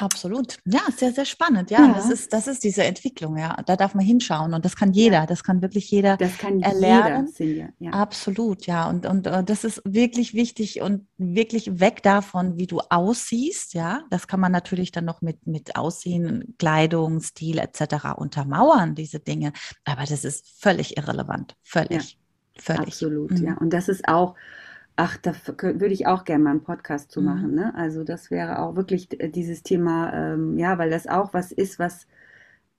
Absolut. Ja, sehr, sehr spannend. Ja, Ja. Das, ist, das ist diese Entwicklung. Ja, da darf man hinschauen und das kann jeder. Das kann wirklich jeder. Das kann Erlernen. jeder. Ja. Absolut, ja. Und, und äh, das ist wirklich wichtig und wirklich weg davon, wie du aussiehst. Ja, das kann man natürlich dann noch mit, mit Aussehen, Kleidung, Stil etc. untermauern, diese Dinge. Aber das ist völlig irrelevant. Völlig. Völlig. Absolut, Mhm. ja. Und das ist auch, ach, da würde ich auch gerne mal einen Podcast zu Mhm. machen. Ne? Also das wäre auch wirklich dieses Thema, ähm, ja, weil das auch was ist, was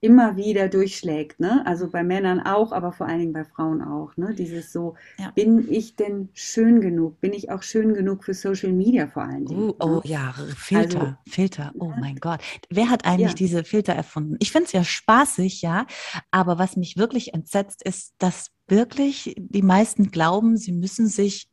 immer wieder durchschlägt. Ne? Also bei Männern auch, aber vor allen Dingen bei Frauen auch. Ne? Dieses so, Ja. bin ich denn schön genug? Bin ich auch schön genug für Social Media vor allen Dingen? Uh, oh ne? ja, Filter, Also, Filter. Oh mein Gott. Wer hat eigentlich Ja. diese Filter erfunden? Ich finde es ja spaßig, ja. Aber was mich wirklich entsetzt, ist, dass wirklich die meisten glauben, sie müssen sich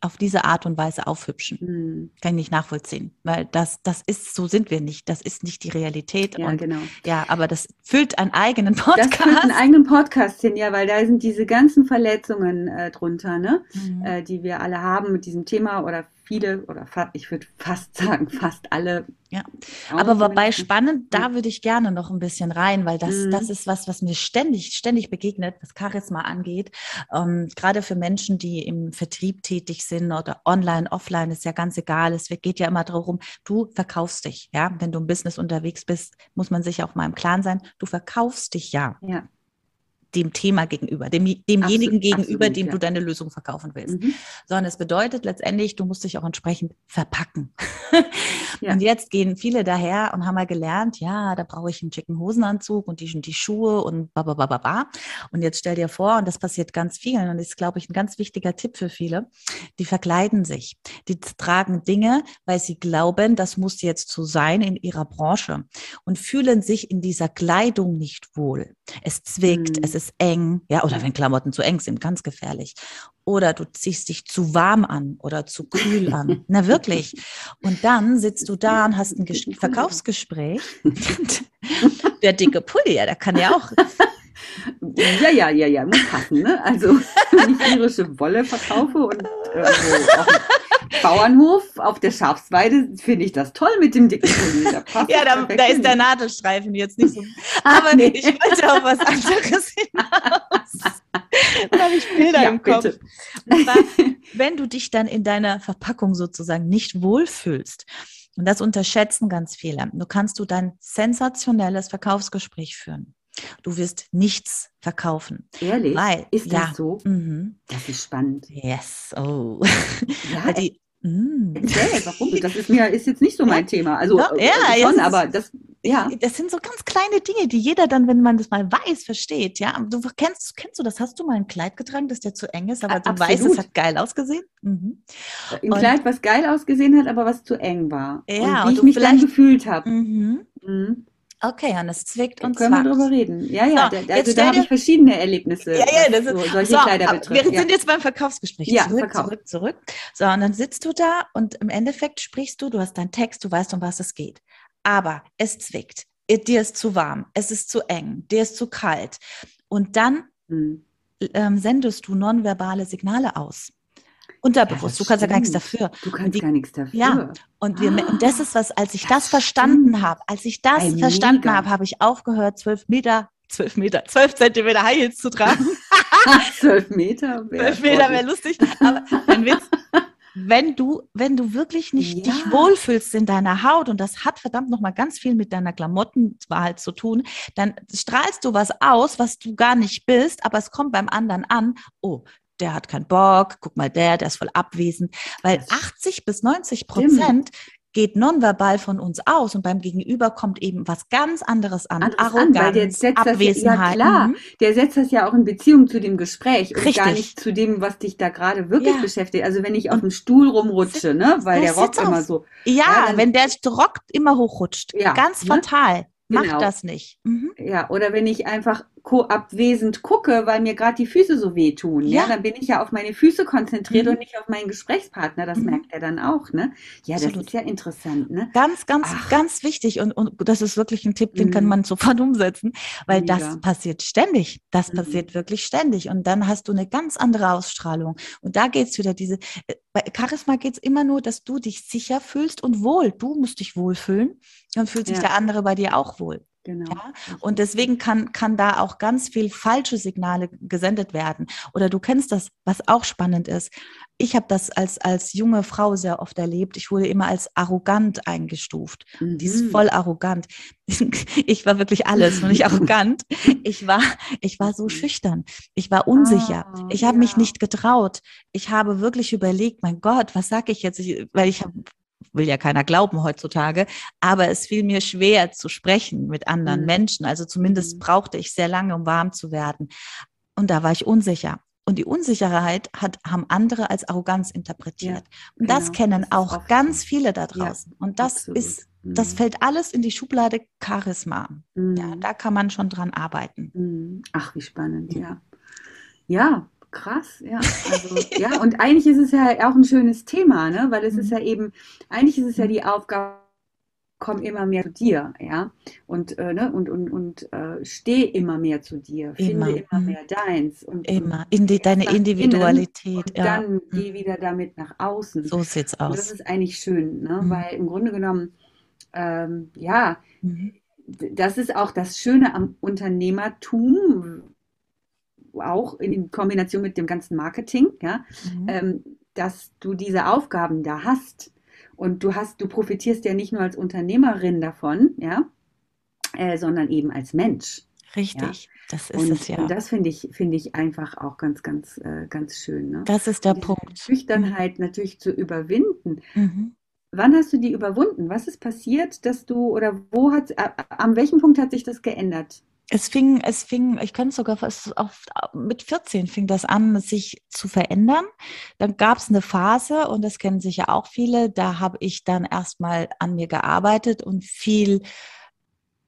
auf diese Art und Weise aufhübschen. Hm, Kann ich nicht nachvollziehen, weil das, das ist, so sind wir nicht. Das ist nicht die Realität. ja, und genau. ja, aber das füllt einen eigenen Das führt Podcast. einen eigenen Podcast hin, ja, weil da sind diese ganzen Verletzungen äh, drunter, ne? Mhm. äh, die wir alle haben mit diesem Thema oder viele oder fa ich würde fast sagen, fast alle. Ja. Aber wobei spannend, da würde ich gerne noch ein bisschen rein, weil das, Mhm. das ist was, was mir ständig, ständig begegnet, was Charisma angeht. Ähm, gerade für Menschen, die im Vertrieb tätig sind oder online, offline, ist ja ganz egal. Es geht ja immer darum, du verkaufst dich. Ja, wenn du im Business unterwegs bist, muss man sich auch mal im Klaren sein. Du verkaufst dich ja Ja. Dem Thema gegenüber, dem, demjenigen Absolut, gegenüber, absolut, dem ja. du deine Lösung verkaufen willst Mhm. sondern es bedeutet letztendlich, du musst dich auch entsprechend verpacken. Ja. Und jetzt gehen viele daher und haben mal gelernt, ja, da brauche ich einen schicken Hosenanzug und die, die Schuhe und ba, ba, ba, ba, ba. Und jetzt stell dir vor, und das passiert ganz vielen und ist, glaube ich, ein ganz wichtiger Tipp für viele, die verkleiden sich. Die tragen Dinge, weil sie glauben, das muss jetzt so sein in ihrer Branche und fühlen sich in dieser Kleidung nicht wohl. Es zwickt, Hm. es ist eng, ja, oder wenn Klamotten zu eng sind, ganz gefährlich. Oder du ziehst dich zu warm an oder zu kühl an. Na wirklich. Und dann sitzt du da und hast ein Ges- Verkaufsgespräch. Der dicke Pulli, ja, der kann ja auch. Ja, ja, ja, ja, muss passen, ne? Also, wenn ich irische Wolle verkaufe und irgendwo auf dem Bauernhof auf der Schafsweide, finde ich das toll mit dem dicken Pulli. Da Ja, da, da ist der Nadelstreifen jetzt nicht so. Ach, Aber nee. ich wollte auf was anderes hinaus. Da habe ich Bilder Ja, im Kopf. zwar, wenn du dich dann in deiner Verpackung sozusagen nicht wohlfühlst, und das unterschätzen ganz viele, du kannst du dein sensationelles Verkaufsgespräch führen. Du wirst nichts verkaufen. Ehrlich? Weil, ist das ja. so? Mhm. Das ist spannend. Yes. Oh. Ja, die, mm. erzähl, warum? Das ist mir ist jetzt nicht so mein Thema. Also Doch, äh, ja, schon, jetzt ist- aber das, ja. Das sind so ganz kleine Dinge, die jeder dann, wenn man das mal weiß, versteht. Ja, du kennst, kennst du das? Hast du mal ein Kleid getragen, das dir zu eng ist, aber du weißt, es absolut. hat geil ausgesehen? Mhm. Ein Und- Kleid, was geil ausgesehen hat, aber was zu eng war. Ja, und und wie ich du mich dann gefühlt habe. Mhm. Mhm. Okay, und es zwickt und Können wir zwackt. drüber reden. Ja, ja, So, da, also da habe ich verschiedene Erlebnisse, Ja, ja, das ist- so, solche So, Kleider aber betrifft. wir Ja. sind jetzt beim Verkaufsgespräch. Ja, zurück, Verkauf. zurück, zurück. So, und dann sitzt du da und im Endeffekt sprichst du, du hast deinen Text, du weißt, um was es geht. Aber es zwickt. Dir ist zu warm, es ist zu eng, dir ist zu kalt. Und dann Hm. ähm, sendest du nonverbale Signale aus. Unterbewusst. das du kannst ja gar nichts stimmt. dafür. Du kannst die- gar nichts dafür. Ja. Und, wir, und das ist was, als ich das, Das verstanden stimmt. habe, als ich das Ey, verstanden habe, habe ich aufgehört, zwölf Meter, zwölf Meter, zwölf Zentimeter High Heels zu tragen. Zwölf Meter. wär Zwölf Meter wäre sportlich. lustig. Aber mein Witz, wenn du, wenn du wirklich nicht Ja. dich wohlfühlst in deiner Haut und das hat verdammt nochmal ganz viel mit deiner Klamottenwahl zu tun, dann strahlst du was aus, was du gar nicht bist, aber es kommt beim anderen an. Oh, der hat keinen Bock, guck mal, der, der ist voll abwesend, weil Das 80 bis 90 Prozent geht nonverbal von uns aus und beim Gegenüber kommt eben was ganz anderes an. Anderes an, Arroganz, weil der setzt das ja- Abwesenheit. klar. Mhm. Der setzt das ja auch in Beziehung zu dem Gespräch und gar Richtig. nicht zu dem, was dich da gerade wirklich Ja. beschäftigt. Also wenn ich auf dem Stuhl rumrutsche, ne, weil der Rock sitz immer auf. so. Ja, Ja, wenn der Rock immer hochrutscht. Ja, Ganz ne? fatal. Mach Genau. das nicht. Mhm. Ja, oder wenn ich einfach abwesend gucke, weil mir gerade die Füße so wehtun, ja, Ja. dann bin ich ja auf meine Füße konzentriert Mhm. und nicht auf meinen Gesprächspartner. Das Mhm. merkt er dann auch, ne? Ja, das Absolut. ist ja interessant, ne? Ganz, ganz, Ach. ganz wichtig. Und, und das ist wirklich ein Tipp, den kann Mhm. man sofort umsetzen, weil Mega. das passiert ständig. Das Mhm. passiert wirklich ständig. Und dann hast du eine ganz andere Ausstrahlung. Und da geht's wieder diese, äh, bei Charisma geht's immer nur, dass du dich sicher fühlst und wohl. Du musst dich wohlfühlen. Dann fühlt sich Ja. der andere bei dir auch wohl. Genau. Ja, Und deswegen kann, kann da auch ganz viel falsche Signale gesendet werden. Oder du kennst das, was auch spannend ist. Ich habe das als, als junge Frau sehr oft erlebt. Ich wurde immer als arrogant eingestuft. Die ist Mhm. voll arrogant. Ich war wirklich alles, nur nicht arrogant. Ich war, ich war so schüchtern. Ich war unsicher. Ah, Ich habe mich ja. nicht getraut. Ich habe wirklich überlegt, mein Gott, was sage ich jetzt? Ich, weil ich hab, will ja keiner glauben heutzutage, aber es fiel mir schwer zu sprechen mit anderen Mhm. Menschen. Also zumindest Mhm. brauchte ich sehr lange, um warm zu werden. Und da war ich unsicher. Und die Unsicherheit hat, haben andere als Arroganz interpretiert. Und das genau. kennen Das ist auch oft ganz viele da Ja, draußen. Und das Absolut. ist, das Mhm. fällt alles in die Schublade Charisma. Ja, Mhm. da kann man schon dran arbeiten. Mhm. Ach, wie spannend, ja. Ja, krass, ja. Also, ja, und eigentlich ist es ja auch ein schönes Thema, ne? Weil es ist Mhm. ja eben, eigentlich ist es ja die Aufgabe, komm immer mehr zu dir, ja. Und, äh, ne? und, und, und äh, steh immer mehr zu dir, finde Immer, immer mhm. mehr deins. Und, Immer. In die, deine Individualität. Und Ja. dann Mhm. geh wieder damit nach außen. So sieht's Und das aus. ist eigentlich schön, ne? Mhm. Weil im Grunde genommen, ähm, ja, Mhm. das ist auch das Schöne am Unternehmertum, auch in Kombination mit dem ganzen Marketing, ja, Mhm. ähm, dass du diese Aufgaben da hast. Und du hast, du profitierst ja nicht nur als Unternehmerin davon, ja, äh, sondern eben als Mensch. Richtig. Das ist Und, es ja. und das finde ich, finde ich einfach auch ganz, ganz, äh, ganz schön. Ne? Das ist der Punkt. Schüchternheit natürlich zu überwinden. Mhm. Wann hast du die überwunden? Was ist passiert, dass du oder wo hat, an welchem Punkt hat sich das geändert? Es fing, es fing, ich könnte sogar fast auf, mit 14 fing das an, sich zu verändern. Dann gab es eine Phase, und das kennen sicher auch viele, da habe ich dann erstmal an mir gearbeitet und viel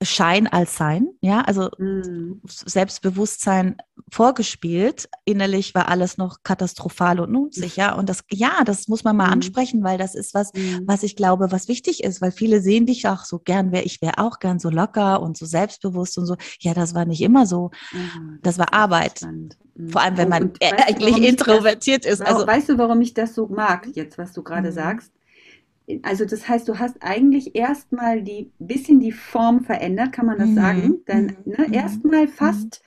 Schein als Sein, ja, also Mhm. Selbstbewusstsein vorgespielt. Innerlich war alles noch katastrophal und unsicher. Und das, ja, das muss man mal Mhm. ansprechen, weil das ist was, Mhm. was ich glaube, was wichtig ist, weil viele sehen dich auch so gern, wer ich wäre auch gern so locker und so selbstbewusst und so. Ja, das war nicht immer so. Ah, Das war ist Arbeit. Mhm. Vor allem, wenn Und- man du, eigentlich ich das- introvertiert ist. Also, weißt du, warum ich das so mag, jetzt, was du gerade Mhm. sagst? Also das heißt, du hast eigentlich erstmal die bisschen die Form verändert, kann man das Mhm. sagen? Dann Mhm. ne, Mhm. erstmal fast,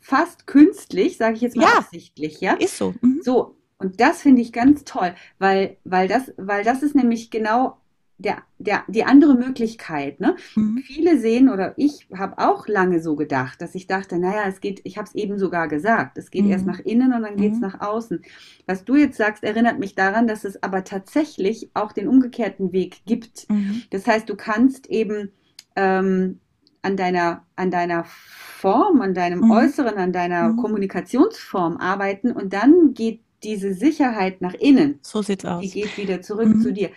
fast künstlich, sage ich jetzt mal Ja. absichtlich, ja? ist so. Mhm. So, und das finde ich ganz toll, weil, weil das, weil das ist nämlich genau der, der, die andere Möglichkeit, ne? Mhm. Viele sehen, oder ich habe auch lange so gedacht, dass ich dachte, naja, es geht, ich habe es eben sogar gesagt, es geht Mhm. erst nach innen und dann geht es Mhm. nach außen. Was du jetzt sagst, erinnert mich daran, dass es aber tatsächlich auch den umgekehrten Weg gibt. Mhm. Das heißt, du kannst eben ähm, an deiner, an deiner Form, an deinem Mhm. Äußeren, an deiner. Kommunikationsform arbeiten und dann geht diese Sicherheit nach innen. So sieht's Die aus. geht wieder zurück Mhm. zu dir.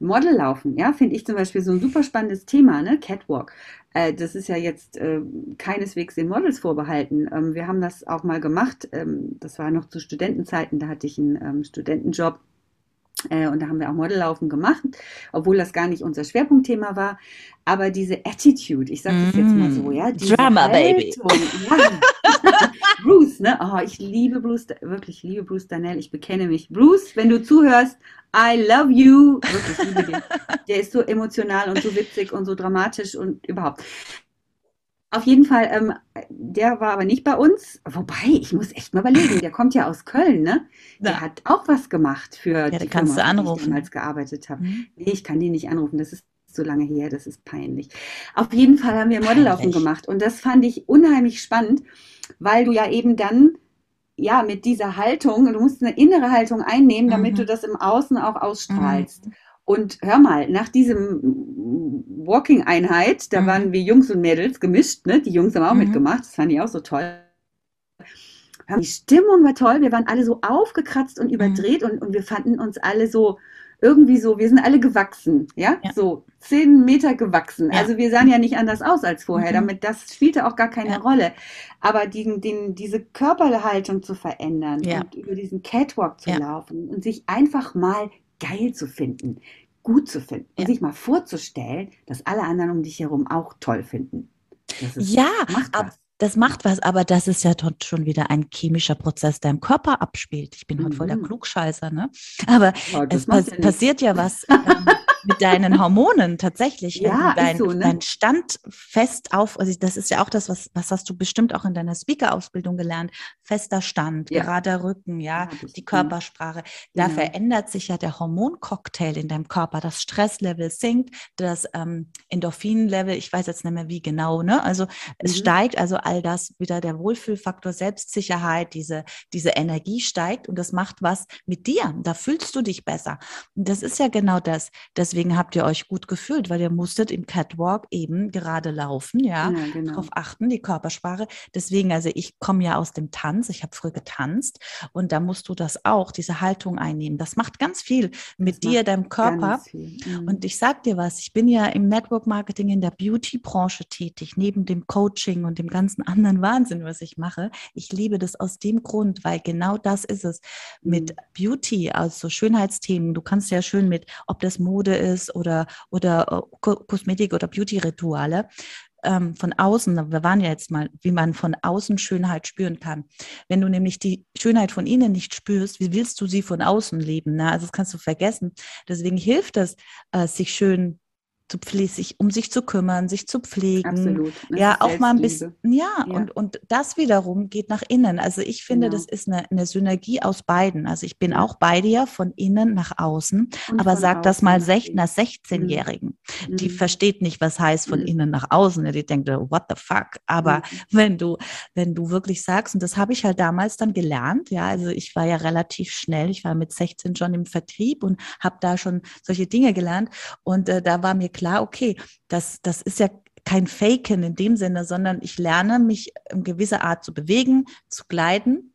Modellaufen, ja, finde ich zum Beispiel so ein super spannendes Thema, ne? Catwalk. Äh, das ist ja jetzt äh, keineswegs den Models vorbehalten. Ähm, wir haben das auch mal gemacht. Ähm, das war noch zu Studentenzeiten, da hatte ich einen ähm, Studentenjob. Äh, und da haben wir auch Modellaufen gemacht, obwohl das gar nicht unser Schwerpunktthema war. Aber diese Attitude, ich sage das jetzt mal so, ja, diese Drama, Baby. Haltung, ja. Bruce, ne? Oh, ich liebe Bruce, wirklich liebe Bruce Danell, ich bekenne mich. Bruce, wenn du zuhörst, I love you. Wirklich, liebe den. Der ist so emotional und so witzig und so dramatisch und überhaupt. Auf jeden Fall, ähm, der war aber nicht bei uns. Wobei, ich muss echt mal überlegen, der kommt ja aus Köln, ne? Der Ja. hat auch was gemacht für Ja, die kannst Firma, du die ich damals gearbeitet habe. Mhm. Nee, ich kann die nicht anrufen, das ist so lange her, das ist peinlich. Auf jeden Fall haben wir Modellaufen gemacht und das fand ich unheimlich spannend, weil du ja eben dann ja mit dieser Haltung, du musst eine innere Haltung einnehmen, damit Mhm. du das im Außen auch ausstrahlst. Und hör mal, nach diesem Walking-Einheit, da Mhm. waren wir Jungs und Mädels gemischt, ne? Die Jungs haben auch Mhm. mitgemacht, das fand ich auch so toll. Die Stimmung war toll, wir waren alle so aufgekratzt Mhm. und überdreht und, und wir fanden uns alle so irgendwie so, wir sind alle gewachsen, ja, Ja. so zehn Meter gewachsen. Ja. Also wir sahen ja nicht anders aus als vorher, Mhm. damit das spielte auch gar keine Ja. Rolle. Aber den, den, diese Körperhaltung zu verändern und über diesen Catwalk zu laufen und sich einfach mal geil zu finden, gut zu finden und sich mal vorzustellen, dass alle anderen um dich herum auch toll finden. Das ist, Ja, macht ab-. Das macht was, aber das ist ja dort schon wieder ein chemischer Prozess, der im Körper abspielt. Ich bin heute voll der Mhm. Klugscheißer, ne? Aber Ja, es pass passiert ja was ähm, mit deinen Hormonen tatsächlich. Ja, dein, so, ne? dein Stand fest auf, also das ist ja auch das, was, was hast du bestimmt auch in deiner Speaker-Ausbildung gelernt. Fester Stand, Ja. gerader Rücken, ja, ich, die. Körpersprache. Da Genau. verändert sich ja der Hormoncocktail in deinem Körper. Das Stresslevel sinkt, das ähm, Endorphinlevel, ich weiß jetzt nicht mehr wie genau, ne? Also es Mhm. steigt, also all das wieder der Wohlfühlfaktor, Selbstsicherheit, diese, diese Energie steigt und das macht was mit dir. Da fühlst du dich besser. Und das ist ja genau das. Deswegen habt ihr euch gut gefühlt, weil ihr musstet im Catwalk eben gerade laufen, ja. Ja, genau. Darauf achten, die Körpersprache. Deswegen, also ich komme ja aus dem Tanz, ich habe früher getanzt und da musst du das auch, diese Haltung einnehmen. Das macht ganz viel mit Das dir, deinem Körper. Mhm. Und ich sag dir was, ich bin ja im Network Marketing in der Beauty-Branche tätig, neben dem Coaching und dem ganzen anderen Wahnsinn, was ich mache. Ich liebe das aus dem Grund, weil genau das ist es. Mit Mhm. Beauty, also Schönheitsthemen, du kannst ja schön mit, ob das Mode ist oder, oder äh, Ko Kosmetik oder Beauty-Rituale, ähm, von außen, wir waren ja jetzt mal, wie man von außen Schönheit spüren kann. Wenn du nämlich die Schönheit von innen nicht spürst, wie willst du sie von außen leben? Ne? Also das kannst du vergessen. Deswegen hilft es, äh, sich schön zu sich um sich zu kümmern, sich zu pflegen. Absolut. Das Ja, auch mal ein bisschen, ja, Ja. Und, und das wiederum geht nach innen. Also ich finde, Genau. das ist eine, eine Synergie aus beiden. Also ich bin auch bei dir von innen nach außen, Und aber sag das mal nach sech, einer 16-Jährigen. Die Mhm. versteht nicht, was heißt von Mhm. innen nach außen. Die denkt, what the fuck? Aber Mhm. wenn du, wenn du wirklich sagst, und das habe ich halt damals dann gelernt, ja, also ich war ja relativ schnell, ich war mit 16 schon im Vertrieb und habe da schon solche Dinge gelernt und äh, da war mir klar, okay, das, das ist ja kein Faken in dem Sinne, sondern ich lerne mich in gewisser Art zu bewegen, zu gleiten,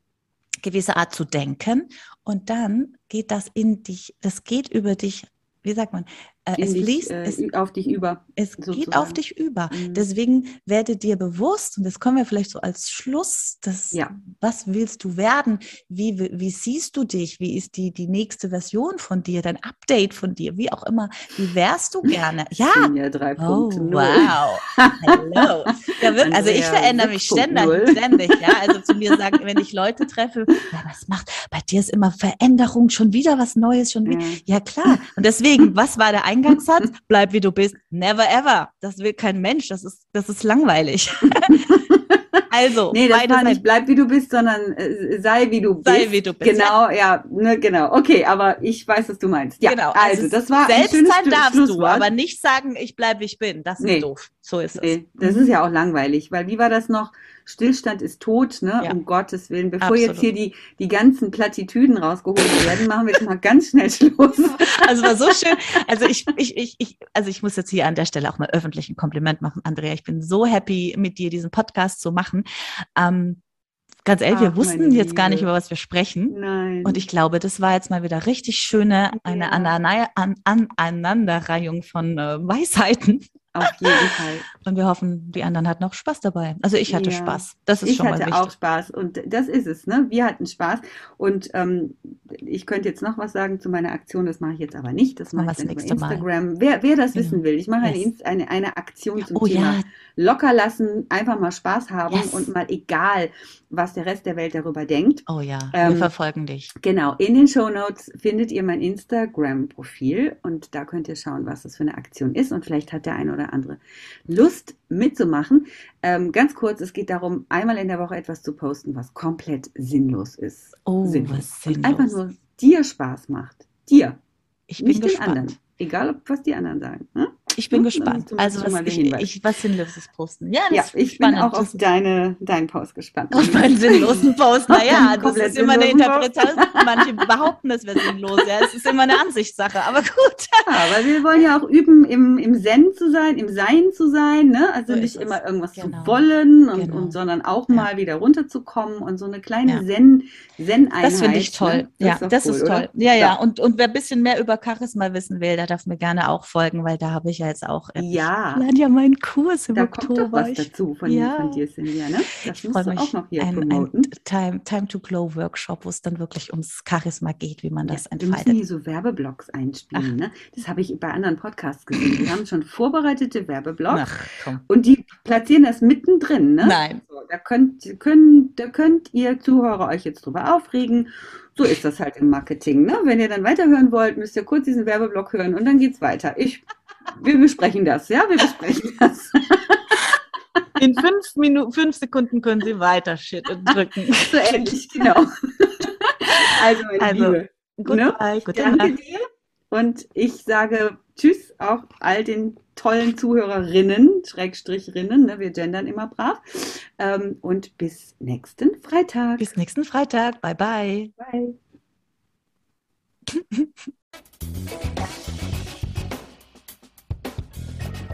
gewisse Art zu denken. Und dann geht das in dich, das geht über dich, wie sagt man, es dich, fließt, äh, es, auf dich über. es geht sozusagen. auf dich über. Mhm. Deswegen werde dir bewusst, und das können wir vielleicht so als Schluss, das, Ja. was willst du werden? Wie, wie, siehst du dich? Wie ist die, die nächste Version von dir, dein Update von dir? Wie auch immer. Wie wärst du gerne? Ja. Senior Oh, 3.0. wow. Hello. Ja, wirklich, also ich verändere mich ständig, 6.0. ständig. Ja, also zu mir sagen, wenn ich Leute treffe, ja, was macht, bei dir ist immer Veränderung, schon wieder was Neues, schon wieder. Ja. Ja, klar. Und deswegen, was war der Eingangssatz? Bleib wie du bist. Never ever. Das will kein Mensch. Das ist, das ist langweilig. also, Nee, das war nicht bleib wie du bist, sondern äh, sei wie du bist. Sei wie du bist. Genau, ja, ne, genau. Okay, aber ich weiß, was du meinst. Ja, genau. also, das war ein selbst schönes sein Schlu- darfst du, aber nicht sagen, ich bleibe, wie ich bin. Das ist Nee. doof. So ist es. Nee, das Mhm. ist ja auch langweilig, weil wie war das noch? Stillstand ist tot, ne? Ja. Um Gottes Willen. Bevor Absolut. jetzt hier die, die ganzen Plattitüden rausgeholt werden, machen wir jetzt mal ganz schnell Schluss. Also war so schön. Also ich, ich, ich, ich, also ich muss jetzt hier an der Stelle auch mal öffentlich ein Kompliment machen, Andrea. Ich bin so happy, mit dir diesen Podcast zu machen. Ähm, ganz ehrlich, wir Ach, wussten jetzt gar nicht, über was wir sprechen. Nein. Und ich glaube, das war jetzt mal wieder richtig schöne, eine Ja. Aneinanderreihung an, an, Aneinanderreihung von äh, Weisheiten. Auf jeden Fall. Und wir hoffen, die anderen hatten auch Spaß dabei. Also ich hatte Ja. Spaß. Das ist Ich schon mal hatte wichtig. auch Spaß und das ist es, ne? Wir hatten Spaß und ähm, ich könnte jetzt noch was sagen zu meiner Aktion, das mache ich jetzt aber nicht. Das mache ich dann über nächste Mal. Instagram. Wer, wer das Genau. wissen will, ich mache eine, Yes. Eine, eine Aktion zum Oh Thema ja, locker lassen, einfach mal Spaß haben Yes. und mal egal, was der Rest der Welt darüber denkt. oh ja, Ähm, wir verfolgen dich. Genau, in den Show Notes findet ihr mein Instagram-Profil und da könnt ihr schauen, was das für eine Aktion ist und vielleicht hat der eine oder oder andere Lust mitzumachen. Ähm, ganz kurz, es geht darum, einmal in der Woche etwas zu posten, was komplett sinnlos ist. Oh, sinnlos. was sinnlos. Und einfach nur dir Spaß macht. Dir. Ich bin nicht gespannt. den anderen. Egal, ob, was die anderen sagen. Hm? Ich bin Hm, gespannt. Also was, ich, ich, was Sinnloses posten. Ja, das Ja, ist ich bin spannend. auch auf Das- deine, deinen Post gespannt. auf meinen sinnlosen Post. Naja, das ist immer eine. Interpretation. Manche behaupten, es wäre sinnlos. Ja, es ist immer eine Ansichtssache. Aber gut. Ja, weil wir wollen ja auch üben, im, im Zen zu sein, im Sein zu sein, ne? Also So nicht ist immer irgendwas Genau. zu wollen und, Genau. und sondern auch Ja. mal wieder runterzukommen und so eine kleine. Zen, Zen-Einheit. Das finde ich toll. Ne? Ja, doch das cool, ist oder? toll. Ja, ja. Und, und wer ein bisschen mehr über Charisma wissen will, der darf mir gerne auch folgen, weil da habe ich ja jetzt auch. Ja. Ich lerne ja meinen Kurs im Da kommt doch Oktober. was dazu von, Ja. von dir, Cynthia, ne? Das ich musst du mich. auch noch hier ein, promoten. ein Time, Time to Glow Workshop, wo es dann wirklich ums Charisma geht, wie man das Ja, wir müssen entfaltet. hier so Werbeblocks einspielen. Ne? Das habe ich bei anderen Podcasts gesehen. Die haben schon vorbereitete Werbeblocks Ach, und die platzieren das mittendrin. Ne? Nein. So, da, könnt, können, da könnt ihr Zuhörer euch jetzt drüber aufregen. So ist das halt im Marketing. Ne? Wenn ihr dann weiterhören wollt, müsst ihr kurz diesen Werbeblock hören und dann geht's weiter. Ich, wir besprechen das, ja, wir besprechen das. In fünf, Minuten, fünf Sekunden können Sie weiter Shit drücken. So ähnlich, genau. Also, meine Also, Liebe, Goodbye, gute danke Nacht. dir und ich sage Tschüss auch all den tollen Zuhörerinnen, Schrägstrichrinnen, ne, wir gendern immer brav ähm, und bis nächsten Freitag. Bis nächsten Freitag. Bye, bye. Bye.